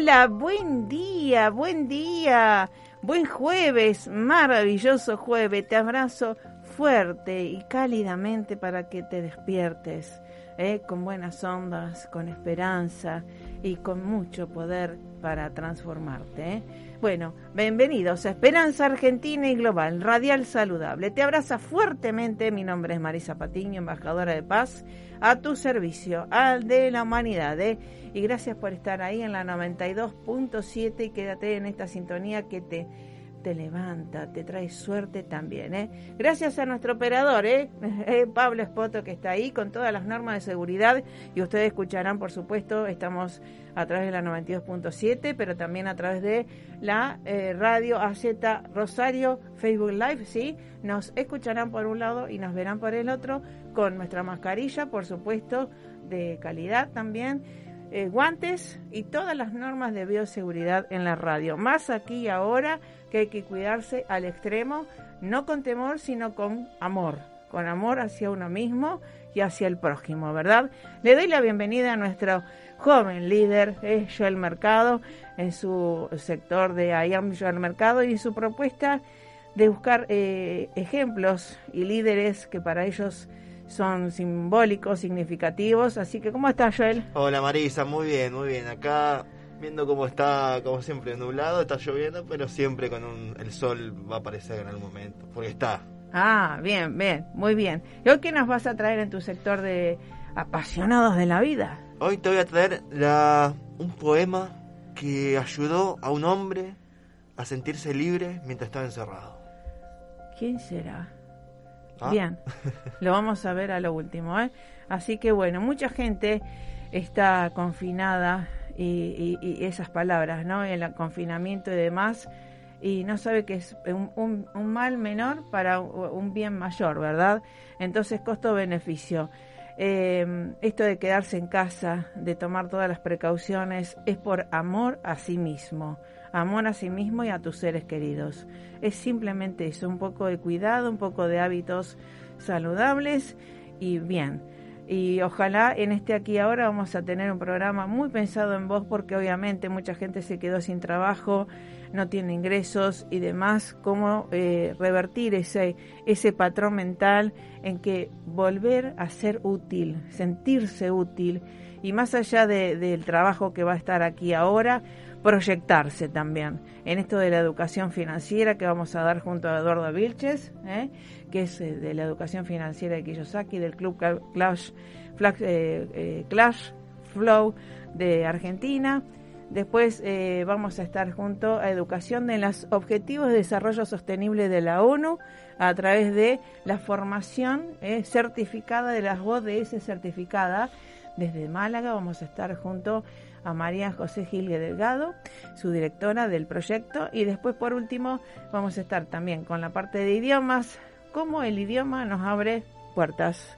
Hola, buen día, buen día. Buen jueves, maravilloso jueves. Te abrazo fuerte y cálidamente para que te despiertes, ¿eh? con buenas ondas, con esperanza y con mucho poder para transformarte. ¿eh? Bueno, bienvenidos a Esperanza Argentina y Global, Radial Saludable. Te abraza fuertemente, mi nombre es Marisa Patiño, embajadora de paz, a tu servicio, al de la humanidad. ¿eh? Y gracias por estar ahí en la 92.7 y quédate en esta sintonía que te te levanta, te trae suerte también. ¿eh? Gracias a nuestro operador, ¿eh? ¿eh? Pablo Espoto, que está ahí con todas las normas de seguridad. Y ustedes escucharán, por supuesto, estamos a través de la 92.7, pero también a través de la eh, radio AZ Rosario Facebook Live. ¿sí? Nos escucharán por un lado y nos verán por el otro, con nuestra mascarilla, por supuesto, de calidad también eh, guantes y todas las normas de bioseguridad en la radio. Más aquí y ahora que hay que cuidarse al extremo, no con temor, sino con amor, con amor hacia uno mismo y hacia el prójimo, ¿verdad? Le doy la bienvenida a nuestro joven líder, eh, Joel Mercado, en su sector de IAM Joel Mercado y su propuesta de buscar eh, ejemplos y líderes que para ellos son simbólicos, significativos. Así que, ¿cómo estás, Joel? Hola, Marisa, muy bien, muy bien. Acá viendo cómo está, como siempre, nublado, está lloviendo, pero siempre con un, el sol va a aparecer en algún momento, porque está. Ah, bien, bien, muy bien. ¿Y hoy qué nos vas a traer en tu sector de apasionados de la vida? Hoy te voy a traer la, un poema que ayudó a un hombre a sentirse libre mientras estaba encerrado. ¿Quién será? Ah. Bien, lo vamos a ver a lo último. ¿eh? Así que bueno, mucha gente está confinada y, esas palabras, ¿no? El confinamiento y demás, y no sabe que es un, mal menor para un bien mayor, ¿verdad? Entonces, costo-beneficio. Eh, esto de quedarse en casa, de tomar todas las precauciones, es por amor a sí mismo amor a sí mismo y a tus seres queridos. Es simplemente eso, un poco de cuidado, un poco de hábitos saludables y bien. Y ojalá en este aquí ahora vamos a tener un programa muy pensado en vos porque obviamente mucha gente se quedó sin trabajo, no tiene ingresos y demás, cómo eh, revertir ese, ese patrón mental en que volver a ser útil, sentirse útil y más allá del trabajo que va a estar aquí ahora, proyectarse también en esto de la educación financiera que vamos a dar junto a Eduardo Vilches, ¿eh? que es eh, de la educación financiera de Kiyosaki, del Club Clash, eh, Clash Flow de Argentina. Después vamos a estar junto a Educación de los Objetivos de Desarrollo Sostenible de la ONU a través de la formación certificada de las ODS certificada. Desde Málaga vamos a estar junto a María José Gil Delgado, su directora del proyecto, y después por último vamos a estar también con la parte de idiomas, cómo el idioma nos abre puertas.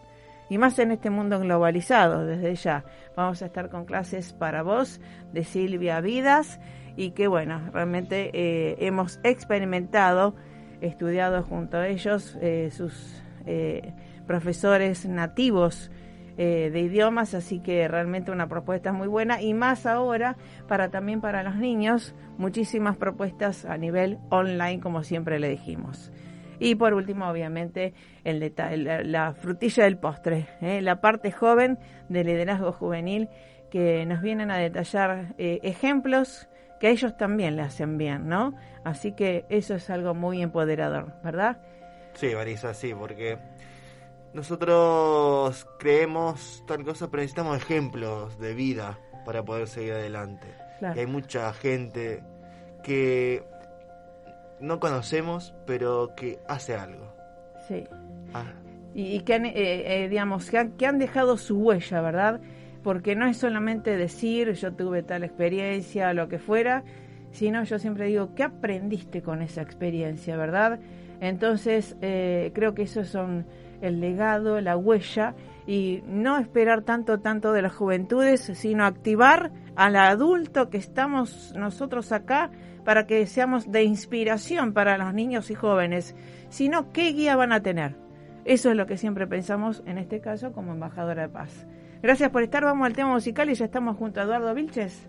Y más en este mundo globalizado, desde ya. Vamos a estar con clases para vos de Silvia Vidas y que bueno, realmente eh, hemos experimentado, estudiado junto a ellos, eh, sus eh, profesores nativos eh, de idiomas, así que realmente una propuesta muy buena y más ahora para también para los niños, muchísimas propuestas a nivel online, como siempre le dijimos. Y por último, obviamente, el la, frutilla del postre, ¿eh? la parte joven del liderazgo juvenil que nos vienen a detallar eh, ejemplos que a ellos también le hacen bien, ¿no? Así que eso es algo muy empoderador, ¿verdad? Sí, Marisa, sí, porque nosotros creemos tal cosa, pero necesitamos ejemplos de vida para poder seguir adelante. Y hay mucha gente que no conocemos, pero que hace algo. Sí. Ah. Y, que han, eh, eh, digamos, que han, que han dejado su huella, ¿verdad? Porque no es solamente decir yo tuve tal experiencia lo que fuera, sino yo siempre digo, ¿qué aprendiste con esa experiencia, verdad? Entonces, eh, creo que esos son el legado, la huella y no esperar tanto, tanto de las juventudes, sino activar al adulto que estamos nosotros acá para que seamos de inspiración para los niños y jóvenes, sino qué guía van a tener. Eso es lo que siempre pensamos en este caso como embajadora de paz. Gracias por estar, vamos al tema musical y ya estamos junto a Eduardo Vilches.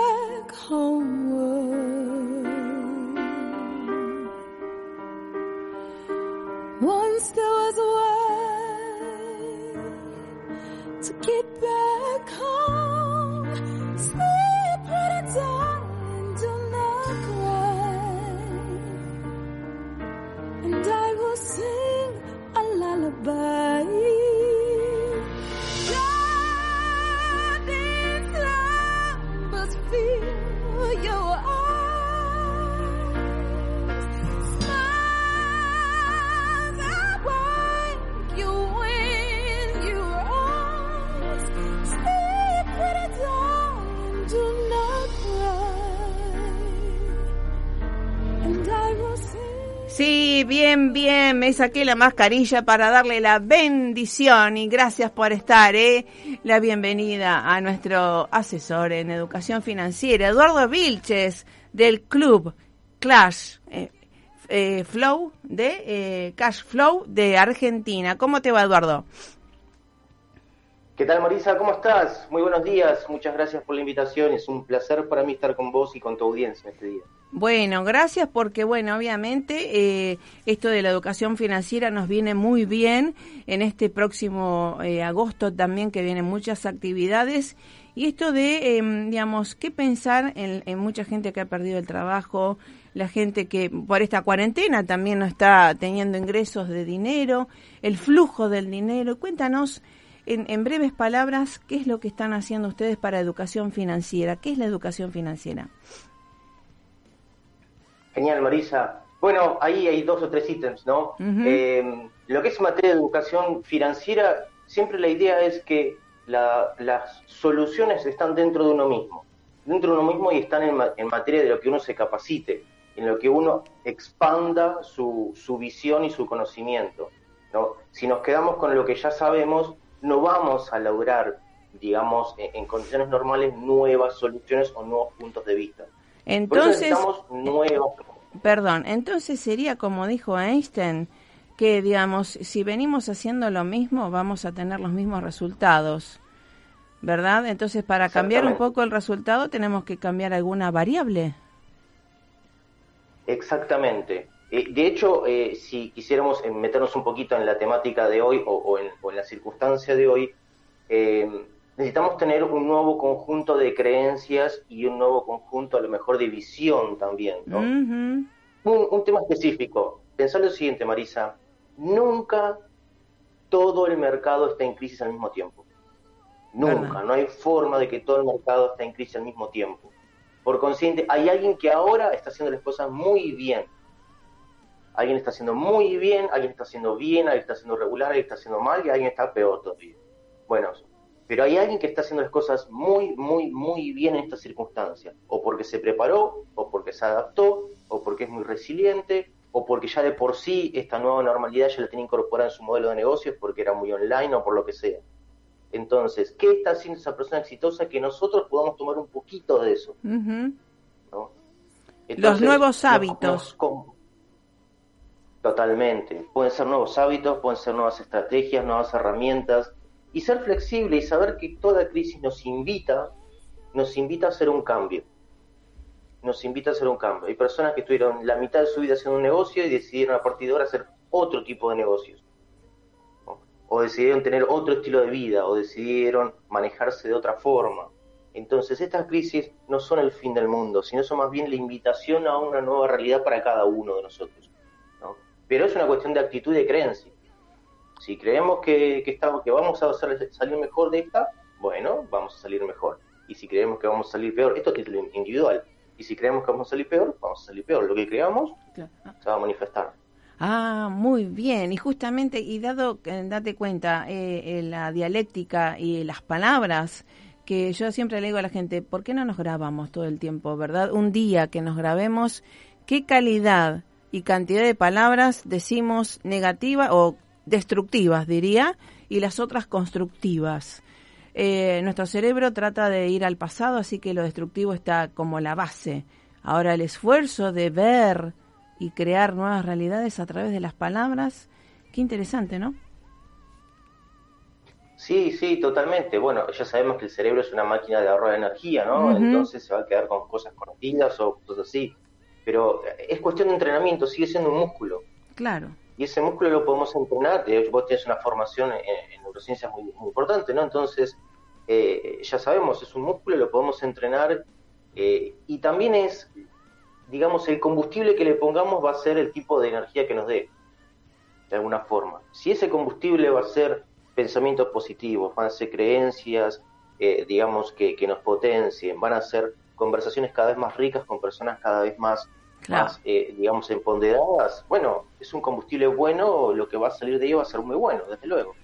Me saqué la mascarilla para darle la bendición y gracias por estar, ¿eh? La bienvenida a nuestro asesor en educación financiera, Eduardo Vilches, del club Clash eh, eh, Flow, de Cash Flow de Argentina. ¿Cómo te va, Eduardo? ¿Qué tal, Marisa? ¿Cómo estás? Muy buenos días. Muchas gracias por la invitación. Es un placer para mí estar con vos y con tu audiencia este día. Bueno, gracias porque, bueno, obviamente eh, esto de la educación financiera nos viene muy bien en este próximo eh, agosto también que vienen muchas actividades y esto de, em, digamos, qué pensar en, en, mucha gente que ha perdido el trabajo, la gente que por esta cuarentena también no está teniendo ingresos de dinero, el flujo del dinero. Cuéntanos en, breves palabras, ¿qué es lo que están haciendo ustedes para educación financiera? ¿Qué es la educación financiera? Genial, Marisa. Bueno, ahí hay dos o tres ítems, ¿no? Eh, lo que es materia de educación financiera, siempre la idea es que las soluciones están dentro de uno mismo, dentro de uno mismo y están en, en, materia de lo que uno se capacite, en lo que uno expanda su, su visión y su conocimiento. ¿no? Si nos quedamos con lo que ya sabemos, no vamos a lograr, digamos, en, condiciones normales, nuevas soluciones o nuevos puntos de vista. Entonces, perdón, entonces sería como dijo Einstein, que digamos, si venimos haciendo lo mismo, vamos a tener los mismos resultados. ¿Verdad? Entonces, para cambiar un poco el resultado, tenemos que cambiar alguna variable. Exactamente. Eh, de hecho, eh, si quisiéramos eh, meternos un poquito en la temática de hoy o, en, la circunstancia de hoy, necesitamos tener un nuevo conjunto de creencias y un nuevo conjunto, a lo mejor, de visión también. ¿no? un, tema específico. Pensar lo siguiente, Marisa. Nunca todo el mercado está en crisis al mismo tiempo. Nunca. No hay forma de que todo el mercado esté en crisis al mismo tiempo. Por consiguiente, hay alguien que ahora está haciendo las cosas muy bien Alguien está haciendo muy bien, alguien está haciendo bien, alguien está haciendo regular, alguien está haciendo mal y alguien está peor todavía. Bueno, pero hay alguien que está haciendo las cosas muy, muy, muy bien en esta circunstancia. O porque se preparó, o porque se adaptó, o porque es muy resiliente, o porque ya de por sí esta nueva normalidad ya la tiene incorporada en su modelo de negocios porque era muy online o por lo que sea. Entonces, ¿qué está haciendo esa persona exitosa que nosotros podamos tomar un poquito de eso? los nuevos hábitos. Totalmente. Pueden ser nuevos hábitos, pueden ser nuevas estrategias, nuevas herramientas y ser flexible y saber que toda crisis nos invita, nos invita a hacer un cambio. Nos invita a hacer un cambio. Hay personas que estuvieron la mitad de su vida haciendo un negocio y decidieron a partir de ahora hacer otro tipo de negocios. O decidieron tener otro estilo de vida, o decidieron manejarse de otra forma. Entonces, estas crisis no son el fin del mundo, sino son más bien la invitación a una nueva realidad para cada uno de nosotros pero es una cuestión de actitud y de creencia. Si creemos que, estamos, que vamos a salir mejor de esta, bueno, vamos a salir mejor. Y si creemos que vamos a salir peor, esto es individual. Y si creemos que vamos a salir peor, vamos a salir peor. Lo que creamos se va a manifestar. Ah, muy bien. Y justamente, y dado, date cuenta, eh, la dialéctica y las palabras que yo siempre le digo a la gente, ¿por qué no nos grabamos todo el tiempo, verdad? Un día que nos grabemos, ¿qué calidad y cantidad de palabras decimos negativas o destructivas, diría, y las otras constructivas? Eh, nuestro cerebro trata de ir al pasado, así que lo destructivo está como la base. Ahora el esfuerzo de ver y crear nuevas realidades a través de las palabras, qué interesante, ¿no? Sí, sí, totalmente. Bueno, ya sabemos que el cerebro es una máquina de ahorro de energía, ¿no? Entonces se va a quedar con cosas cortitas o cosas así. Pero es cuestión de entrenamiento, sigue siendo un músculo. Claro. Y ese músculo lo podemos entrenar. Hecho, vos tienes una formación en, neurociencias muy, importante, ¿no? Entonces, eh, ya sabemos, es un músculo, lo podemos entrenar. Eh, y también es, digamos, el combustible que le pongamos va a ser el tipo de energía que nos dé, de alguna forma. Si ese combustible va a ser pensamientos positivos, van a ser creencias, eh, digamos, que, nos potencien, van a ser conversaciones cada vez más ricas con personas cada vez más, eh, digamos, empoderadas. Bueno, es un combustible bueno, lo que va a salir de ello va a ser muy bueno, desde luego.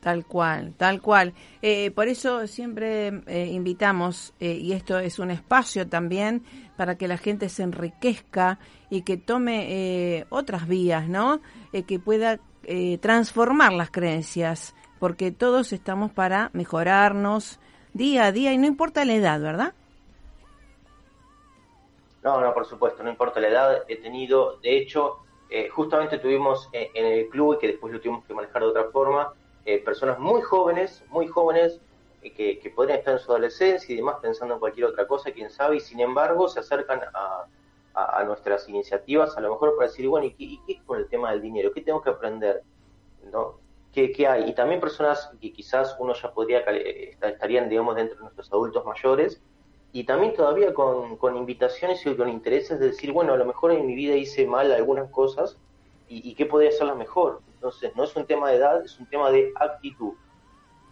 Tal cual, tal cual. Eh, por eso siempre invitamos, y esto es un espacio también para que la gente se enriquezca y que tome otras vías, ¿no? que pueda eh, transformar las creencias, porque todos estamos para mejorarnos día a día y no importa la edad, ¿verdad? No, no, por supuesto, no importa la edad. He tenido, de hecho, eh, justamente tuvimos eh, en el club, y que después lo tuvimos que manejar de otra forma, personas muy jóvenes, muy jóvenes, que, podrían estar en su adolescencia y demás pensando en cualquier otra cosa, quién sabe, y sin embargo se acercan a, nuestras iniciativas, a lo mejor para decir, bueno, ¿y qué, es con el tema del dinero? ¿Qué tengo que aprender? ¿No? ¿Qué, ¿Qué, hay? Y también personas que quizás uno ya podría, estarían, digamos, dentro de nuestros adultos mayores, y también todavía con, con invitaciones y con intereses de decir, bueno, a lo mejor en mi vida hice mal algunas cosas, y, y qué podría hacerlas mejor. Entonces, no es un tema de edad, es un tema de actitud,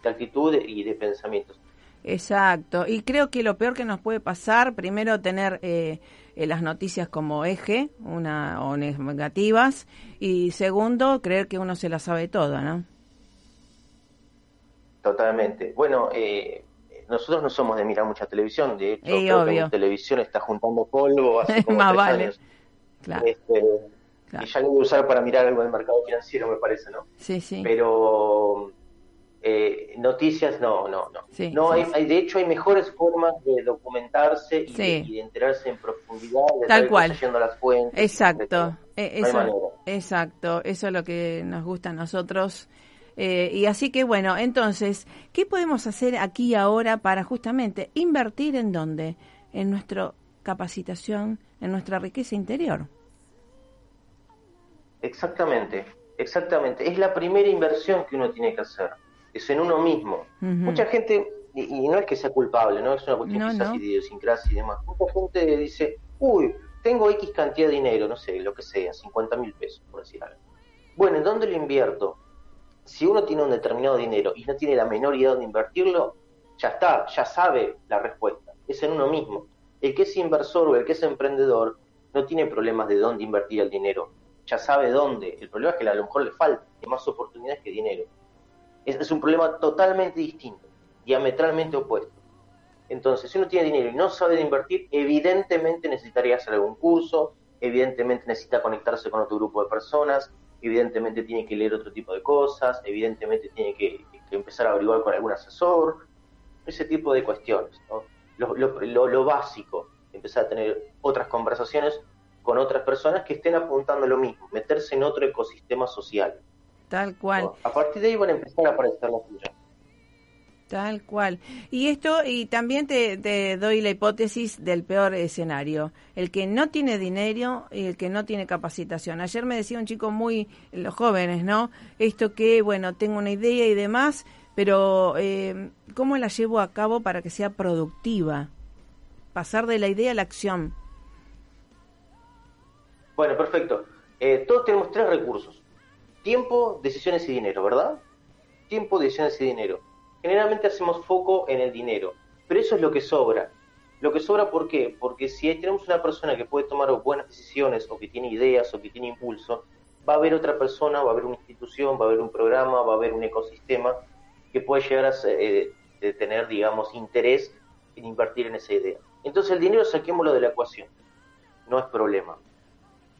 de actitud y de pensamientos. Exacto, y creo que lo peor que nos puede pasar, primero tener eh, eh, las noticias como eje, una o negativas, y segundo, creer que uno se la sabe toda, ¿no? Totalmente. Bueno, eh, nosotros no somos de mirar mucha televisión, de hecho, creo que televisión está juntando polvo hace como Más vale. años. Claro. Este, y ya lo voy a usar para mirar algo del mercado financiero, me parece, ¿no? Sí, sí. Pero eh, noticias, no, no, no. no hay, de hecho, hay mejores formas de documentarse y, de, enterarse en profundidad. De Tal cual. las fuentes. Exacto. Eh, eso, exacto. Eso es lo que nos gusta a nosotros. Eh, y así que bueno, entonces, ¿qué podemos hacer aquí ahora para justamente invertir en dónde? En nuestra capacitación, en nuestra riqueza interior. Exactamente, exactamente. Es la primera inversión que uno tiene que hacer es en uno mismo. Mucha gente, y, no es que sea culpable, no es una cuestión quizás de idiosincrasia y demás, mucha gente dice, uy, tengo X cantidad de dinero, no sé, lo que sea, 50 mil pesos, por decir algo. Bueno, ¿en dónde lo invierto? Si uno tiene un determinado dinero y no tiene la menor idea de dónde invertirlo, ya está, ya sabe la respuesta, es en uno mismo. El que es inversor o el que es emprendedor no tiene problemas de dónde invertir el dinero, ya sabe dónde. El problema es que a lo mejor le falta más oportunidades que dinero es, un problema totalmente distinto, diametralmente opuesto. Entonces, si uno tiene dinero y no sabe de invertir, evidentemente necesitaría hacer algún curso, evidentemente necesita conectarse con otro grupo de personas, evidentemente tiene que leer otro tipo de cosas, evidentemente tiene que, empezar a averiguar con algún asesor, ese tipo de cuestiones. Lo, lo, básico, empezar a tener otras conversaciones con otras personas que estén apuntando a lo mismo, meterse en otro ecosistema social. Tal cual. A partir de ahí van a empezar a aparecer las tuyas. Tal cual. Y esto, y también te, doy la hipótesis del peor escenario. El que no tiene dinero y el que no tiene capacitación. Ayer me decía un chico muy, los jóvenes, ¿no? Esto que, bueno, tengo una idea y demás, pero eh, ¿cómo la llevo a cabo para que sea productiva? Pasar de la idea a la acción. Bueno, perfecto. Eh, todos tenemos tres recursos tiempo, decisiones y dinero, ¿verdad? Tiempo, decisiones y dinero. Generalmente hacemos foco en el dinero, pero eso es lo que sobra. Lo que sobra, ¿por qué? Porque si tenemos una persona que puede tomar buenas decisiones o que tiene ideas o que tiene impulso, va a haber otra persona, va a haber una institución, va a haber un programa, va a haber un ecosistema que puede llegar a eh, tener, digamos, interés en invertir en esa idea. Entonces el dinero saquémoslo de la ecuación, no es problema.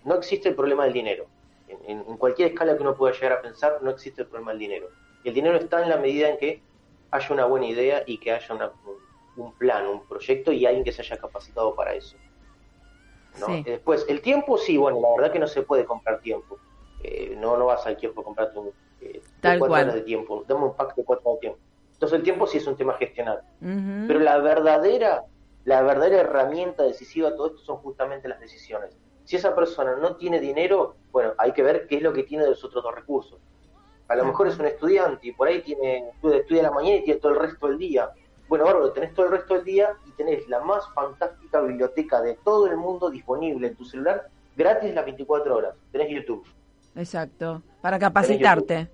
No existe el problema del dinero. En, cualquier escala que uno pueda llegar a pensar, no existe el problema del dinero. El dinero está en la medida en que haya una buena idea y que haya un plan, un proyecto y alguien que se haya capacitado para eso. Después, el tiempo sí, bueno, la verdad que no se puede comprar tiempo. Eh, no, no vas al tiempo a comprarte un, eh, cuatro horas de tiempo. Dame un pack de cuatro horas de tiempo. Entonces el tiempo sí es un tema gestionar. Pero la verdadera, la verdadera herramienta decisiva de todo esto son justamente las decisiones. Si esa persona no tiene dinero, bueno, hay que ver qué es lo que tiene de los otros dos recursos. A lo mejor es un estudiante y por ahí tiene estudia la mañana y tiene todo el resto del día. Bueno, bárbaro, tenés todo el resto del día y tenés la más fantástica biblioteca de todo el mundo disponible en tu celular, gratis las 24 horas. Tenés YouTube. Exacto, para capacitarte.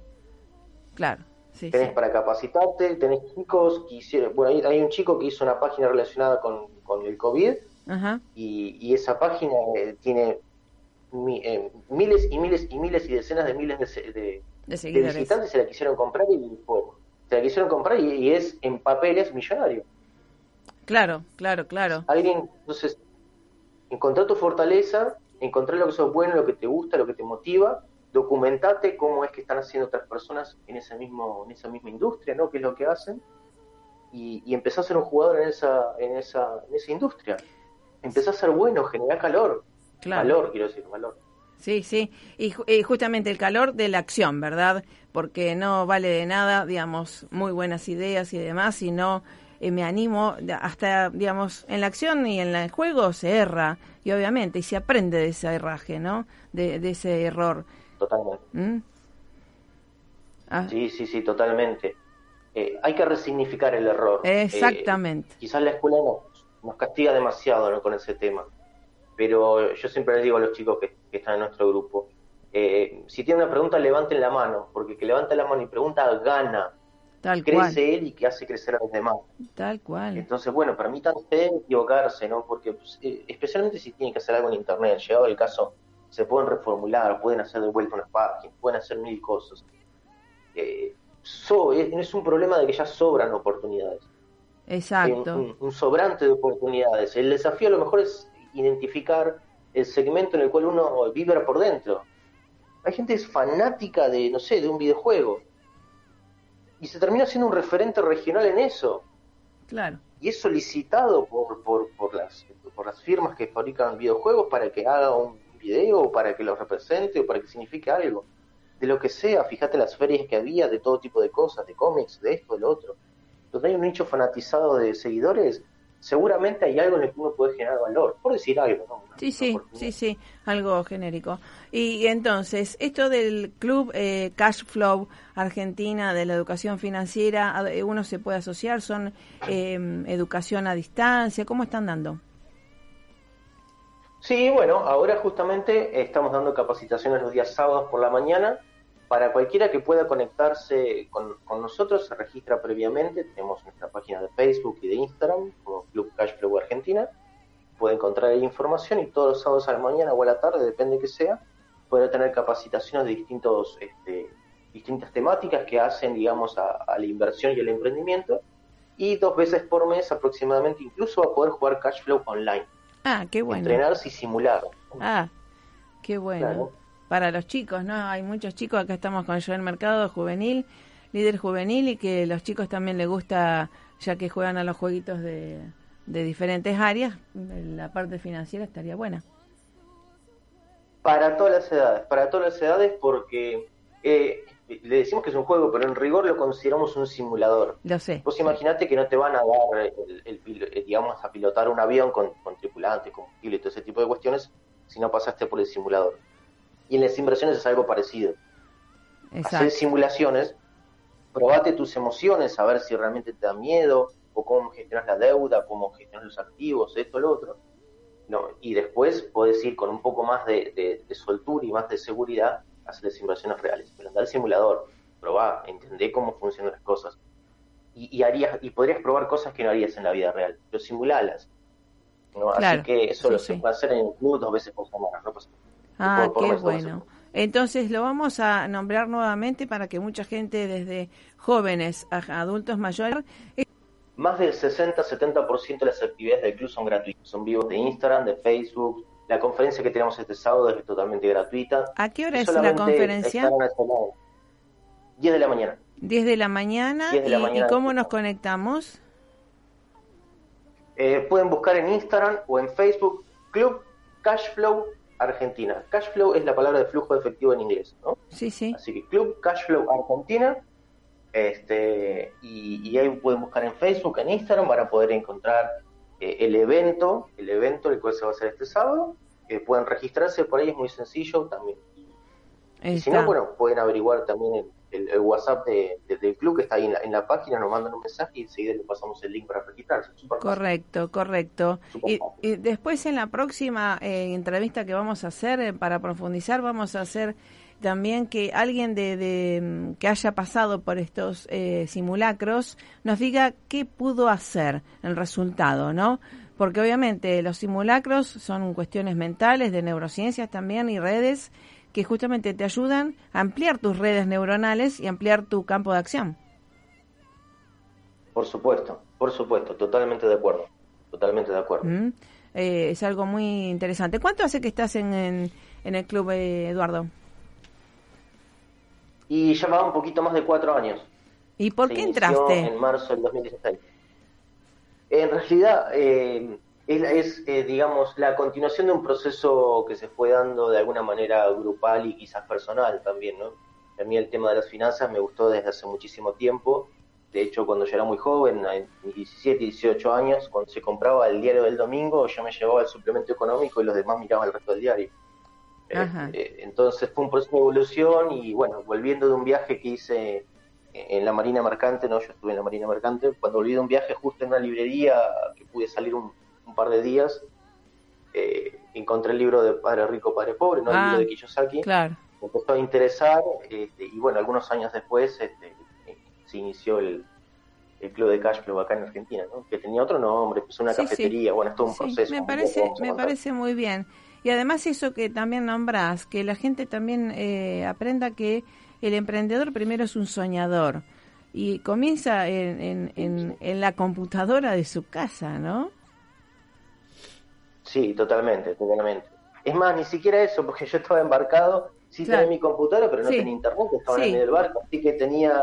Claro. Sí, tenés para capacitarte, tenés chicos que hicieron, bueno, hay, un chico que hizo una página relacionada con, el COVID Y, esa página eh, tiene eh, miles y miles y miles y decenas de miles de, de, visitantes se la quisieron comprar y se la quisieron comprar y, es en papeles millonario. Claro, claro, claro. Alguien, entonces, encontrar tu fortaleza, encontrar lo que sos bueno, lo que te gusta, lo que te motiva documentate cómo es que están haciendo otras personas en ese mismo en esa misma industria no qué es lo que hacen. Y, y empezá a ser un jugador en esa en esa en esa industria. Empezá a ser bueno generar calor. Calor quiero decir calor sí sí y, justamente el calor de la acción verdad porque no vale de nada digamos muy buenas ideas y demás sino eh, me animo hasta digamos en la acción y en el juego se erra y obviamente y se aprende de ese erraje no de, de ese error totalmente. ¿Mm? Ah. Sí, sí, sí, totalmente. Eh, hay que resignificar el error. Exactamente. Eh, quizás la escuela nos, nos castiga demasiado ¿no? con ese tema, pero yo siempre les digo a los chicos que, están en nuestro grupo, eh, si tienen una pregunta, levanten la mano, porque que levanta la mano y pregunta gana. Tal crece él y que hace crecer a los demás. Tal cual. Entonces, bueno, permítanse equivocarse, ¿no? Porque pues, especialmente si tienen que hacer algo en Internet, llegado el caso, se pueden reformular, pueden hacer de vuelta unas páginas, pueden hacer mil cosas. Eh, es, un problema de que ya sobran oportunidades. Exacto. Un, sobrante de oportunidades. El desafío a lo mejor es identificar el segmento en el cual uno vibra por dentro. Hay gente que es fanática de, no sé, de un videojuego. Y se termina siendo un referente regional en eso. Claro. Y es solicitado por, por, por, las, por las firmas que fabrican videojuegos para que haga un video para que lo represente o para que signifique algo. De lo que sea, fíjate las ferias que había de todo tipo de cosas, de cómics, de esto, de lo otro. Donde hay un nicho fanatizado de seguidores, seguramente hay algo en el que uno puede generar valor, por decir algo, ¿no? sí, sí, sí, sí, algo genérico. Y, entonces, esto del Club eh, Cash Flow Argentina de la Educación Financiera, ¿uno se puede asociar? ¿Son eh, educación a distancia? ¿Cómo están dando? Sí, bueno, ahora justamente estamos dando capacitaciones los días sábados por la mañana. Para cualquiera que pueda conectarse con, nosotros, se registra previamente. Tenemos nuestra página de Facebook y de Instagram como Club Cashflow Argentina. Puede encontrar ahí información y todos los sábados a la mañana o a la tarde, depende que sea, puede tener capacitaciones de distintos, este, distintas temáticas que hacen, digamos, a, a la inversión y al emprendimiento. Y dos veces por mes aproximadamente, incluso va a poder jugar Cashflow online. Ah, qué bueno. Entrenarse y simular. Ah, qué bueno. Para los chicos, ¿no? Hay muchos chicos, acá estamos con el Mercado, juvenil, líder juvenil, y que los chicos también les gusta, ya que juegan a los jueguitos de, de diferentes áreas, la parte financiera estaría buena. Para todas las edades, para todas las edades porque eh, le decimos que es un juego, pero en rigor lo consideramos un simulador. Lo sé. Vos imaginate que no te van a dar, el, eh, digamos, a pilotar un avión con, con tripulantes, combustible y todo ese tipo de cuestiones si no pasaste por el simulador. Y en las inversiones es algo parecido. Exacto. Hacer simulaciones, probate tus emociones, a ver si realmente te da miedo, o cómo gestionas la deuda, cómo gestionas los activos, esto, lo otro. No, y después podés ir con un poco más de, de soltura y más de seguridad hacer las inversiones reales, pero anda al simulador, probá, entendé cómo funcionan las cosas. Y, harías, y podrías probar cosas que no harías en la vida real, pero simulalas. Así que eso lo se puede hacer en el club dos veces por semana. ah, qué bueno. Entonces lo vamos a nombrar nuevamente para que mucha gente, desde jóvenes a adultos mayores, más del 60-70% de las actividades del club son gratuitas. Son vivos de Instagram, de Facebook. La conferencia que tenemos este sábado es totalmente gratuita. ¿A qué hora es la conferencia? 10 de la mañana. 10 de la mañana. ¿Y, cómo nos conectamos? Eh, pueden buscar en Instagram o en Facebook Club Cashflow Argentina. Cashflow es la palabra de flujo de efectivo en inglés, ¿no? Sí, sí. Así que Club Cashflow Argentina este, y, ahí pueden buscar en Facebook, en Instagram, van a poder encontrar eh, el evento, el evento el cual se va a hacer este sábado. Eh, pueden registrarse por ahí, es muy sencillo también. Y si no, bueno, pueden averiguar también el, WhatsApp del club que está ahí en la, página, nos mandan un mensaje y enseguida le pasamos el link para registrarse. correcto, correcto. Y, después en la próxima eh, entrevista que vamos a hacer, para profundizar, vamos a hacer también que alguien de, mm, que haya pasado por estos eh, simulacros nos diga qué pudo hacer el resultado, ¿no? Porque obviamente los simulacros son cuestiones mentales, de neurociencias también y redes que justamente te ayudan a ampliar tus redes neuronales y ampliar tu campo de acción. Por supuesto, por supuesto, totalmente de acuerdo, totalmente de acuerdo. Mm, eh, es algo muy interesante. ¿Cuánto hace que estás en, en, el club, eh, Eduardo? Y llevaba un poquito más de cuatro años. ¿Y por qué entraste? En marzo del 2016. En realidad eh, es, eh, digamos, la continuación de un proceso que se fue dando de alguna manera grupal y quizás personal también, ¿no? A mí el tema de las finanzas me gustó desde hace muchísimo tiempo. De hecho, cuando yo era muy joven, en 17, 18 años, cuando se compraba el diario del domingo, yo me llevaba el suplemento económico y los demás miraban el resto del diario. Eh, entonces fue un proceso de evolución y bueno, volviendo de un viaje que hice en la Marina Mercante, no, yo estuve en la Marina Mercante, cuando volví de un viaje justo en una librería que pude salir un, par de días, eh, encontré el libro de Padre Rico, Padre Pobre, no el libro de ah, Kiyosaki, claro. me empezó a interesar este, y bueno, algunos años después este, se inició el, el club de Cashflow acá en Argentina, ¿no? que tenía otro nombre, pues una cafetería, bueno, es todo un proceso. Me parece, me parece muy bien. Y además eso que también nombras, que la gente también eh, aprenda que el emprendedor primero es un soñador y comienza en, en, en, la computadora de su casa, ¿no? Sí, totalmente, totalmente. Es más, ni siquiera eso, porque yo estaba embarcado, sí tenía mi computadora, pero no tenía internet, estaba en el medio del barco, así que tenía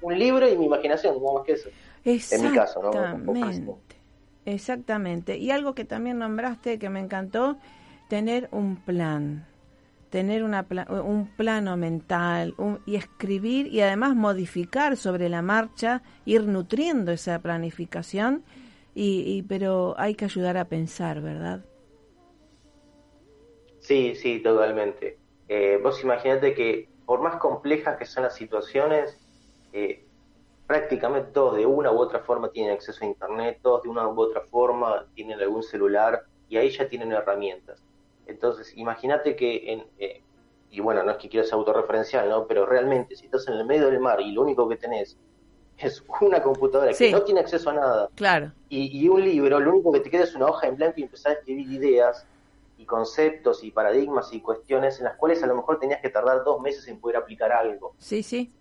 un libro y mi imaginación, no más que eso. En mi caso, ¿no? Exactamente. Exactamente. Y algo que también nombraste que me encantó tener un plan, tener una un plano mental y escribir y además modificar sobre la marcha, ir nutriendo esa planificación, y, pero hay que ayudar a pensar, ¿verdad? Sí, sí, totalmente. Eh, vos imaginate que por más complejas que son las situaciones, eh, prácticamente todos de una u otra forma tienen acceso a Internet, todos de una u otra forma tienen algún celular y ahí ya tienen herramientas. Entonces, imagínate que, en, eh, y bueno, no es que quiera ser autorreferencial, ¿no? Pero realmente, si estás en el medio del mar y lo único que tenés es una computadora que no tiene acceso a nada, claro. y, un libro, lo único que te queda es una hoja en blanco y empezar a escribir ideas y conceptos y paradigmas y cuestiones en las cuales a lo mejor tenías que tardar dos meses en poder aplicar algo. Sí, sí.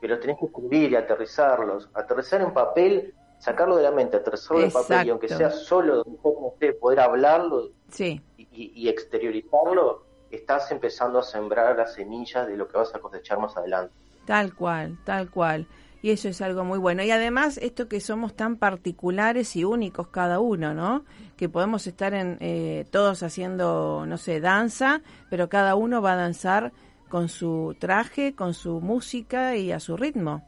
Pero tenés que escribir y aterrizarlos. Aterrizar en papel, sacarlo de la mente, aterrizarlo en papel y aunque sea solo donde usted poder hablarlo, sí y, exteriorizarlo, estás empezando a sembrar las semillas de lo que vas a cosechar más adelante. Tal cual, tal cual. Y eso es algo muy bueno. Y además, esto que somos tan particulares y únicos cada uno, ¿no? Que podemos estar en, eh, todos haciendo, no sé, danza, pero cada uno va a danzar con su traje, con su música y a su ritmo.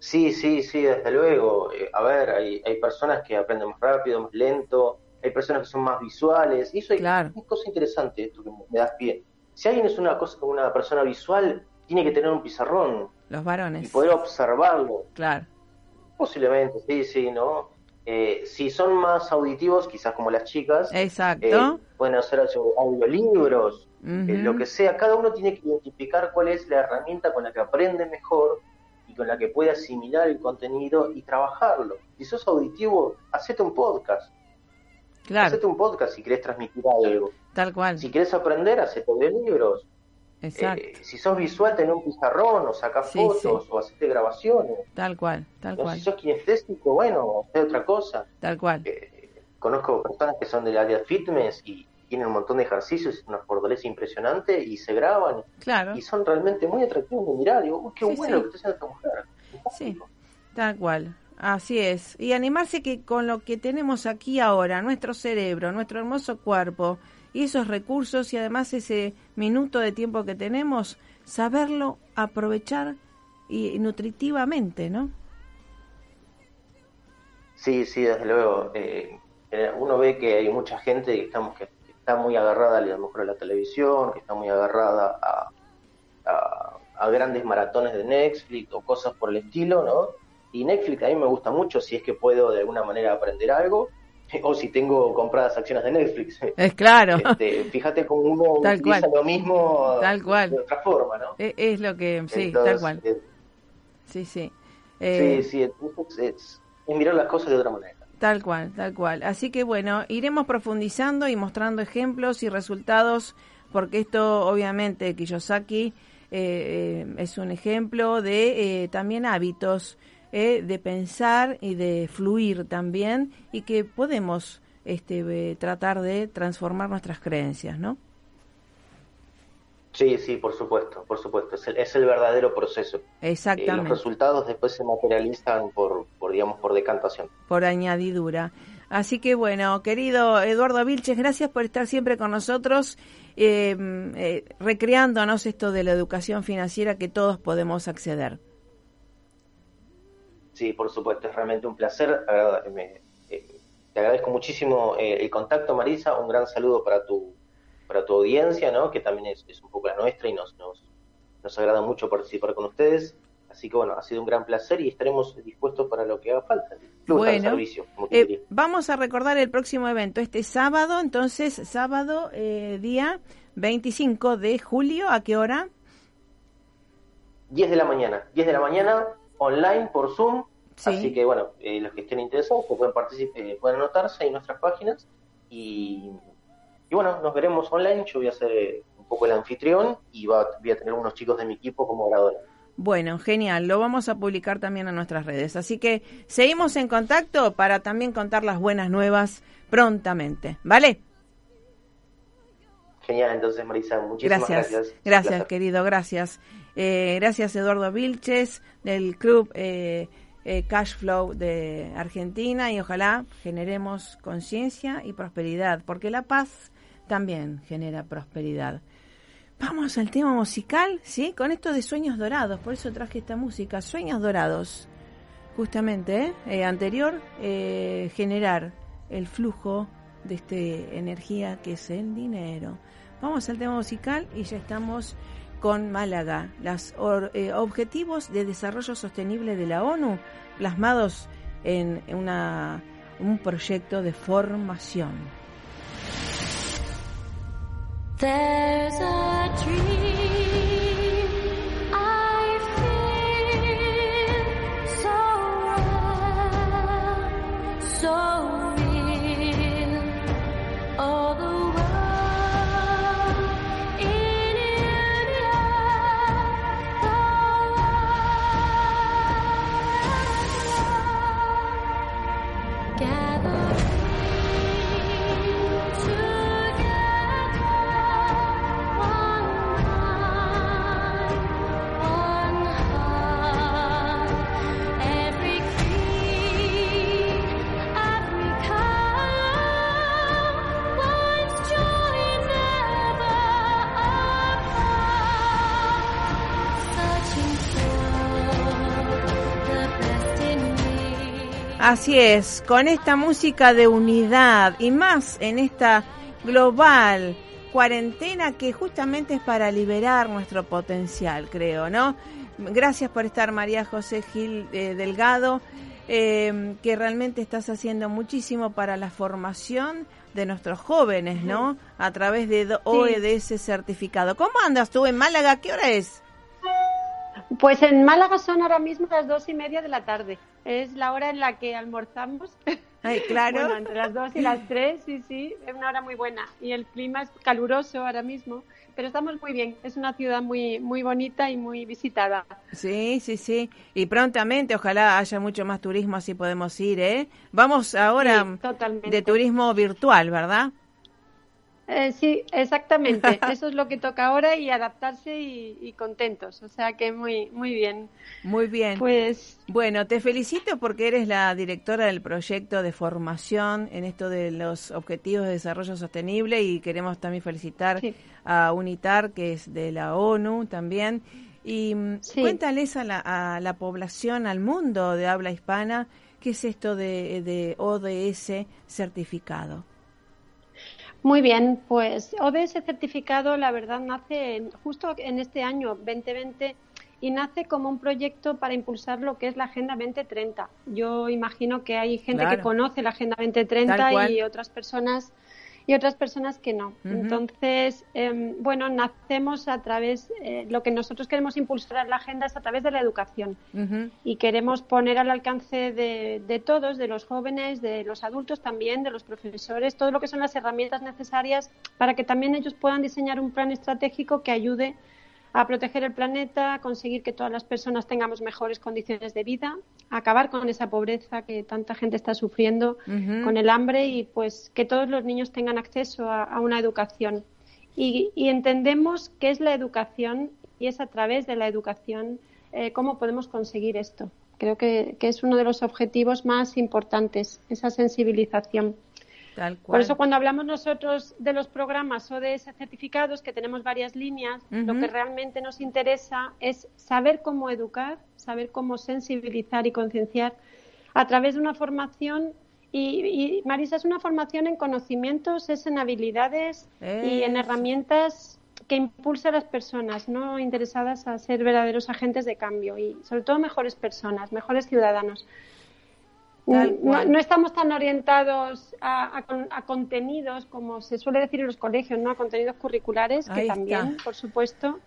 Sí, sí, sí, desde luego. Eh, a ver, hay, hay personas que aprenden más rápido, más lento, hay personas que son más visuales, y eso es una cosa interesante, esto que me das pie. Si alguien es una, cosa, una persona visual, tiene que tener un pizarrón. Los varones. Y poder observarlo. Claro. Posiblemente, sí, sí, ¿no? Eh, si son más auditivos, quizás como las chicas, Exacto. Eh, pueden hacer audiolibros, eh, lo que sea. Cada uno tiene que identificar cuál es la herramienta con la que aprende mejor y con la que puede asimilar el contenido y trabajarlo. Si sos auditivo, hacete un podcast. Claro. Hacete un podcast si querés transmitir algo. Tal cual. Si querés aprender, hacete libros. Eh, si sos visual, tenés un pizarrón, o sacás fotos, o haces grabaciones. Tal cual, tal cual. Si sos kinestésico, bueno, es otra cosa. Tal cual. Eh, conozco personas que son del área de fitness y tienen un montón de ejercicios, una fortaleza impresionante y se graban. Claro. Y son realmente muy atractivos de mirar. Digo, qué bueno que está haciendo esta mujer. Sí, tal cual. Así es. Y animarse que con lo que tenemos aquí ahora, nuestro cerebro, nuestro hermoso cuerpo, y esos recursos y además ese minuto de tiempo que tenemos, saberlo aprovechar y, nutritivamente, ¿no? Sí, sí, desde luego. Eh, eh, uno ve que hay mucha gente que, estamos, que está muy agarrada a lo mejor a la televisión, que está muy agarrada a, a grandes maratones de Netflix o cosas por el estilo, ¿no? Y Netflix a mí me gusta mucho si es que puedo de alguna manera aprender algo o si tengo compradas acciones de Netflix. Es claro. Este, fíjate cómo uno tal utiliza lo mismo tal cual. de otra forma, ¿no? E, es, lo que, sí, tal cual. Eh, sí, sí. Eh, sí, sí, es, es, mirar las cosas de otra manera. Tal cual, tal cual. Así que bueno, iremos profundizando y mostrando ejemplos y resultados, porque esto obviamente Kiyosaki eh, es un ejemplo de también hábitos eh, de pensar y de fluir también y que podemos este, eh, tratar de transformar nuestras creencias, ¿no? Sí, sí, por supuesto, por supuesto. Es el, es el verdadero proceso. Exactamente. los resultados después se materializan por, por, digamos, por decantación. Por añadidura. Así que bueno, querido Eduardo Vilches, gracias por estar siempre con nosotros, eh, recreándonos esto de la educación financiera que todos podemos acceder. Sí, por supuesto, es realmente un placer. Eh, te agradezco muchísimo eh, el contacto, Marisa. Un gran saludo para tu, para tu audiencia, ¿no? que también es, un poco la nuestra y nos, nos, nos agrada mucho participar con ustedes. Así que bueno, ha sido un gran placer y estaremos dispuestos para lo que haga falta. bueno, eh, vamos a recordar el próximo evento, este sábado, entonces, sábado, día 25 de julio, ¿a qué hora? 10 de la mañana. 10 de la mañana, online por Zoom. Así que bueno, eh, los que estén interesados pues pueden participar, eh, pueden anotarse en nuestras páginas y, y, bueno, nos veremos online. Yo voy a ser eh, un poco el anfitrión y va, voy a tener unos chicos de mi equipo como oradores. Bueno, genial. Lo vamos a publicar también en nuestras redes. Así que seguimos en contacto para también contar las buenas nuevas prontamente. ¿Vale? Genial, entonces Marisa, muchísimas gracias. Gracias, gracias querido, gracias. Eh, gracias Eduardo Vilches del Club eh, eh, Cash Flow de Argentina y ojalá generemos conciencia y prosperidad, porque la paz también genera prosperidad. Vamos al tema musical, ¿sí? Con esto de sueños dorados, por eso traje esta música, sueños dorados. Justamente, anterior, generar el flujo de esta energía que es el dinero. Vamos al tema musical y ya estamos con Málaga, los eh, objetivos de desarrollo sostenible de la ONU plasmados en un proyecto de formación. Así es, con esta música de unidad y más en esta global cuarentena que justamente es para liberar nuestro potencial, creo, ¿no? Gracias por estar, María José Gil eh, Delgado, eh, que realmente estás haciendo muchísimo para la formación de nuestros jóvenes, ¿no? A través de OEDS certificado. ¿Cómo andas tú en Málaga? ¿Qué hora es? Pues en Málaga son ahora mismo las dos y media de la tarde. Es la hora en la que almorzamos. Ay, claro. bueno, entre las dos y las tres, sí, sí, es una hora muy buena. Y el clima es caluroso ahora mismo, pero estamos muy bien. Es una ciudad muy, muy bonita y muy visitada. Sí, sí, sí. Y prontamente, ojalá haya mucho más turismo, así podemos ir, ¿eh? Vamos ahora de turismo virtual, ¿verdad? Eh, sí, exactamente. Eso es lo que toca ahora y adaptarse y, contentos. O sea que muy, muy bien. Muy bien. Pues bueno, te felicito porque eres la directora del proyecto de formación en esto de los objetivos de desarrollo sostenible y queremos también felicitar a UNITAR que es de la ONU también. Y mm, cuéntales a la, a la población, al mundo de habla hispana, qué es esto de, de ODS certificado. Muy bien, pues ODS certificado, la verdad, nace justo en este año 2020 y nace como un proyecto para impulsar lo que es la Agenda 2030. Yo imagino que hay gente que conoce la Agenda 2030 y otras personas y otras personas que no. Entonces, em, bueno, nacemos a través, eh, lo que nosotros queremos impulsar la agenda es a través de la educación. Y queremos poner al alcance de, de, todos, de los jóvenes, de los adultos también, de los profesores, todo lo que son las herramientas necesarias para que también ellos puedan diseñar un plan estratégico que ayude a proteger el planeta, a conseguir que todas las personas tengamos mejores condiciones de vida, a acabar con esa pobreza que tanta gente está sufriendo, con el hambre y pues que todos los niños tengan acceso a, una educación. Y, entendemos qué es la educación y es a través de la educación eh, cómo podemos conseguir esto. Creo que es uno de los objetivos más importantes, esa sensibilización. Por eso cuando hablamos nosotros de los programas ODS certificados, que tenemos varias líneas, lo que realmente nos interesa es saber cómo educar, saber cómo sensibilizar y concienciar a través de una formación. Y, Marisa, es una formación en conocimientos, es en habilidades y en herramientas que impulsa a las personas no interesadas a ser verdaderos agentes de cambio y sobre todo mejores personas, mejores ciudadanos. No, estamos tan orientados a, contenidos como se suele decir en los colegios, no a contenidos curriculares, que también, por supuesto,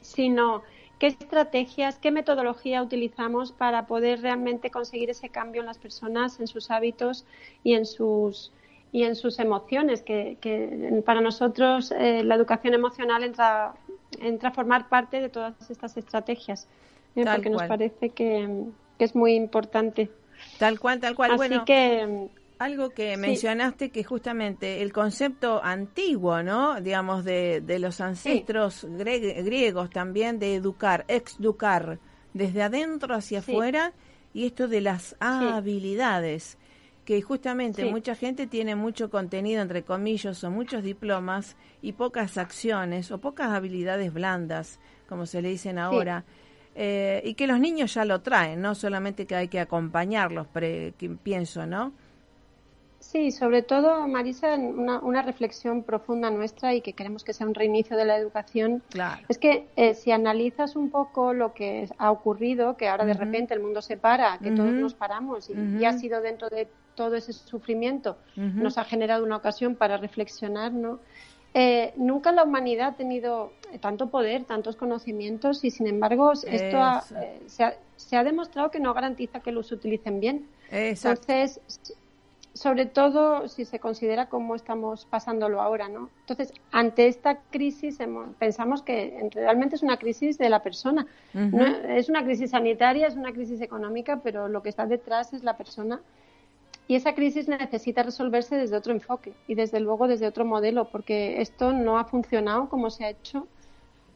sino qué estrategias, qué metodología utilizamos para poder realmente conseguir ese cambio en las personas, en sus hábitos y en sus y en sus emociones, que, para nosotros eh, la educación emocional entra, entra a formar parte de todas estas estrategias, eh, porque nos parece que es muy importante. Tal cual, tal cual. Así bueno, que algo que mencionaste que justamente el concepto antiguo, ¿no? Digamos, de, de los ancestros griegos también, de educar, exeducar, desde adentro hacia afuera, y esto de las habilidades, que justamente mucha gente tiene mucho contenido, entre comillas, o muchos diplomas, y pocas acciones, o pocas habilidades blandas, como se le dicen ahora. Eh, y que los niños ya lo traen, no solamente que hay que acompañarlos, pienso, ¿no? Sí, sobre todo, Marisa, una, una, reflexión profunda nuestra y que queremos que sea un reinicio de la educación. Claro. Es que eh, si analizas un poco lo que ha ocurrido, que ahora de repente el mundo se para, que todos nos paramos y, ha sido dentro de todo ese sufrimiento, nos ha generado una ocasión para reflexionar, ¿no? Eh, nunca la humanidad ha tenido tanto poder, tantos conocimientos y sin embargo esto eh, se, ha, demostrado que no garantiza que los utilicen bien. Entonces, sobre todo si se considera cómo estamos pasándolo ahora, ¿no? Entonces, ante esta crisis pensamos que realmente es una crisis de la persona. es una crisis sanitaria, es una crisis económica, pero lo que está detrás es la persona y esa crisis necesita resolverse desde otro enfoque y desde luego desde otro modelo, porque esto no ha funcionado como se ha hecho.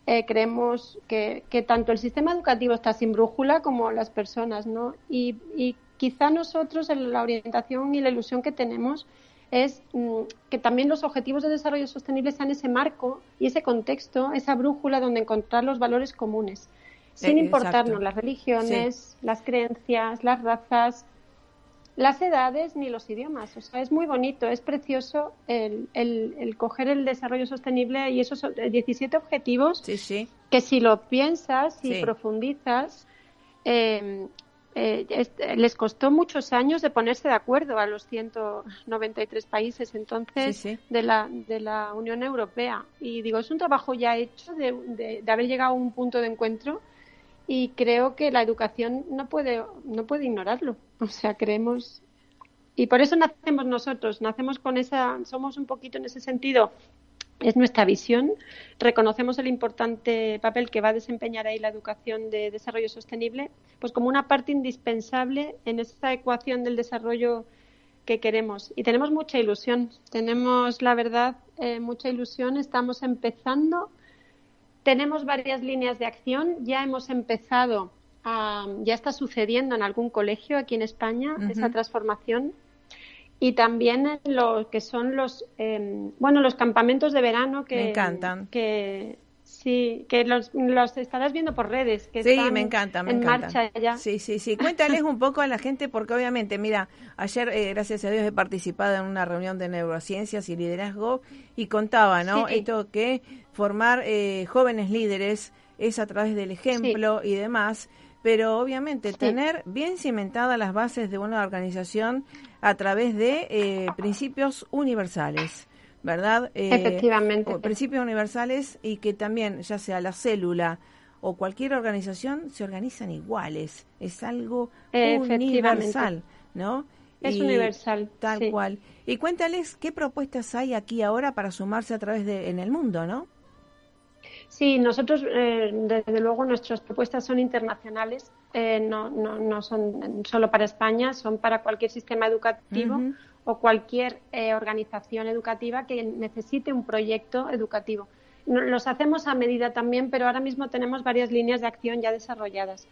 Eh, creemos que, tanto el sistema educativo está sin brújula como las personas, ¿no? Y, quizá nosotros en la orientación y la ilusión que tenemos es mm, que también los objetivos de desarrollo sostenible sean ese marco y ese contexto, esa brújula donde encontrar los valores comunes, sin eh, importarnos las religiones, las creencias, las razas, las edades ni los idiomas. O sea, es muy bonito, es precioso el, el, coger el desarrollo sostenible y esos 17 objetivos que si lo piensas y profundizas, em, eh, les costó muchos años de ponerse de acuerdo a los 193 países entonces De, la, de la Unión Europea. Y digo, es un trabajo ya hecho de, de, de haber llegado a un punto de encuentro y creo que la educación no puede, no puede ignorarlo. O sea, creemos. Y por eso nacemos nosotros, nacemos con esa, somos un poquito en ese sentido es nuestra visión. Reconocemos el importante papel que va a desempeñar ahí la educación de desarrollo sostenible, pues como una parte indispensable en esa ecuación del desarrollo que queremos. Y tenemos mucha ilusión, tenemos, la verdad, eh, mucha ilusión. Estamos empezando, tenemos varias líneas de acción, ya hemos empezado, ya está sucediendo en algún colegio aquí en España esa transformación. Y también lo que son los em, bueno los campamentos de verano que me encantan. que sí que los, los estarás viendo por redes que sí me encanta me en marcha ya. Sí sí sí. Cuéntales un poco a la gente porque obviamente mira ayer eh, gracias a Dios he participado en una reunión de neurociencias y liderazgo y contaba no esto que formar eh, jóvenes líderes es a través del ejemplo y demás pero obviamente tener bien cimentadas las bases de una organización a través de eh, principios universales, ¿verdad? Eh, Efectivamente. Principios universales y que también, ya sea la célula o cualquier organización, se organizan iguales. Es algo universal, ¿no? Es universal. Tal cual. Y cuéntales qué propuestas hay aquí ahora para sumarse a través de en el mundo, ¿no? Sí, nosotros, eh, desde luego, nuestras propuestas son internacionales, eh, no, no, no, son solo para España, son para cualquier sistema educativo o cualquier eh, organización educativa que necesite un proyecto educativo. Los hacemos a medida también, pero ahora mismo tenemos varias líneas de acción ya desarrolladas.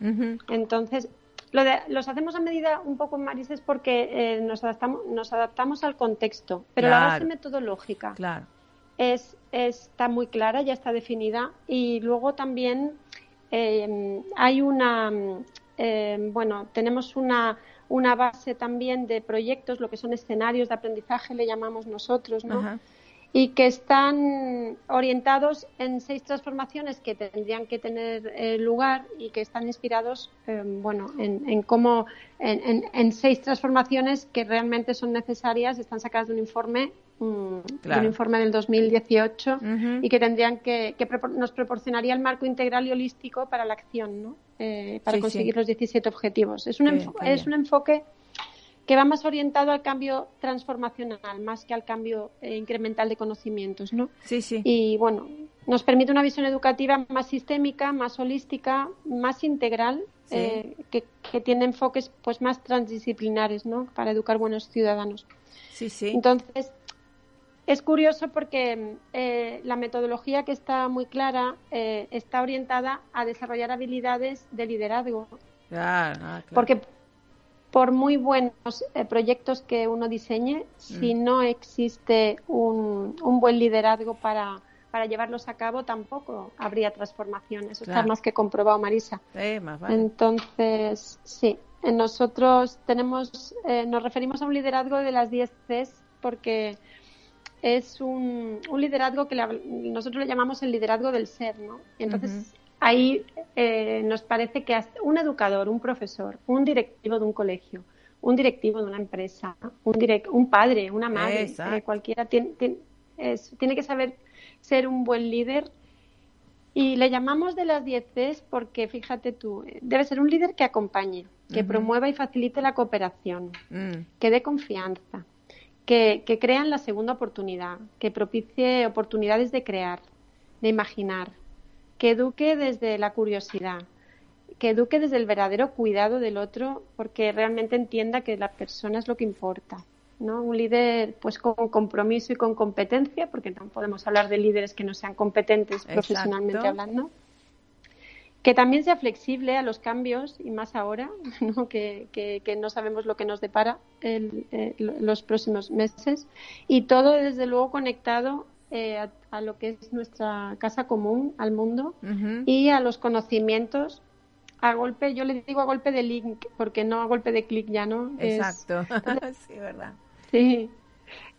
Entonces, lo de, los hacemos a medida un poco, Maris, es porque nos, adaptamos, nos adaptamos al contexto, pero la base metodológica. Claro es, está muy clara, ya está definida. Y luego también eh, hay una, eh, bueno, tenemos una, una base también de proyectos, lo que son escenarios de aprendizaje, le llamamos nosotros, ¿no? Y que están orientados en seis transformaciones que tendrían que tener eh, lugar y que están inspirados, bueno, en, en cómo, en, en, seis transformaciones que realmente son necesarias, están sacadas de un informe un, informe del 2018 y que tendrían que, que nos proporcionaría el marco integral y holístico para la acción, ¿no? Eh, para conseguir los 17 objetivos. Es un, es un enfoque que va más orientado al cambio transformacional más que al cambio eh, incremental de conocimientos, ¿no? Sí, sí. Y bueno, nos permite una visión educativa más sistémica, más holística, más integral, eh, que, que, tiene enfoques pues más transdisciplinares, ¿no? Para educar buenos ciudadanos. Sí, sí. Entonces, es curioso porque eh, la metodología que está muy clara eh, está orientada a desarrollar habilidades de liderazgo. Ah, porque por muy buenos eh, proyectos que uno diseñe, si mm. no existe un, buen liderazgo para, para, llevarlos a cabo, tampoco habría transformaciones. Eso está más que comprobado, Marisa. Entonces, sí, nosotros tenemos, nos referimos a un liderazgo de las 10 Cs porque es un, un liderazgo que nosotros le llamamos el liderazgo del ser, ¿no? entonces ahí eh, nos parece que un educador, un profesor, un directivo de un colegio, un directivo de una empresa, un, direct, un padre, una madre, eh, cualquiera, tiene, tiene, que saber ser un buen líder y le llamamos de las 10 porque, fíjate tú, debe ser un líder que acompañe, que promueva y facilite la cooperación, mm. que dé confianza, que, crean la segunda oportunidad, que propicie oportunidades de crear, de imaginar, que eduque desde la curiosidad, que eduque desde el verdadero cuidado del otro, porque realmente entienda que la persona es lo que importa. ¿no? Un líder pues con compromiso y con competencia, porque no podemos hablar de líderes que no sean competentes profesionalmente hablando que también sea flexible a los cambios y más ahora, ¿no? Que, que, no sabemos lo que nos depara el, eh, los próximos meses y todo desde luego conectado eh, a, lo que es nuestra casa común, al mundo y a los conocimientos a golpe, yo le digo a golpe de link, porque no a golpe de clic ya, ¿no? Exacto, sí, verdad. Sí,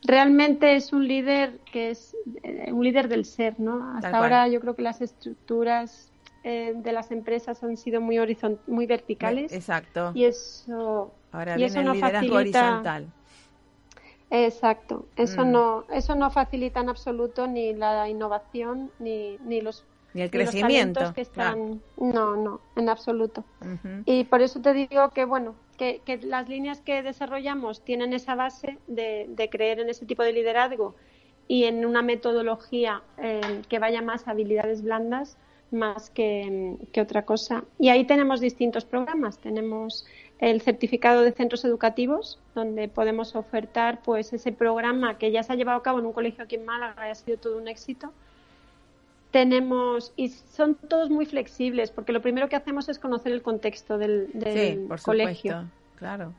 realmente es un líder que es eh, un líder del ser, ¿no? Hasta ahora yo creo que las estructuras eh, de las empresas han sido muy horizont muy verticales. Exacto. Y eso, Ahora y eso no facilita. Horizontal. Exacto. Eso mm. no, eso no facilita en absoluto ni la innovación ni, ni los Ni el crecimiento. que están, No, no, en absoluto. Y por eso te digo que, bueno, que, las líneas que desarrollamos tienen esa base de, creer en ese tipo de liderazgo y en una metodología eh, que vaya más a habilidades blandas más que, que, otra cosa. Y ahí tenemos distintos programas. Tenemos el certificado de centros educativos, donde podemos ofertar pues ese programa que ya se ha llevado a cabo en un colegio aquí en Málaga y ha sido todo un éxito. Tenemos, y son todos muy flexibles, porque lo primero que hacemos es conocer el contexto del, del por colegio. Supuesto, claro.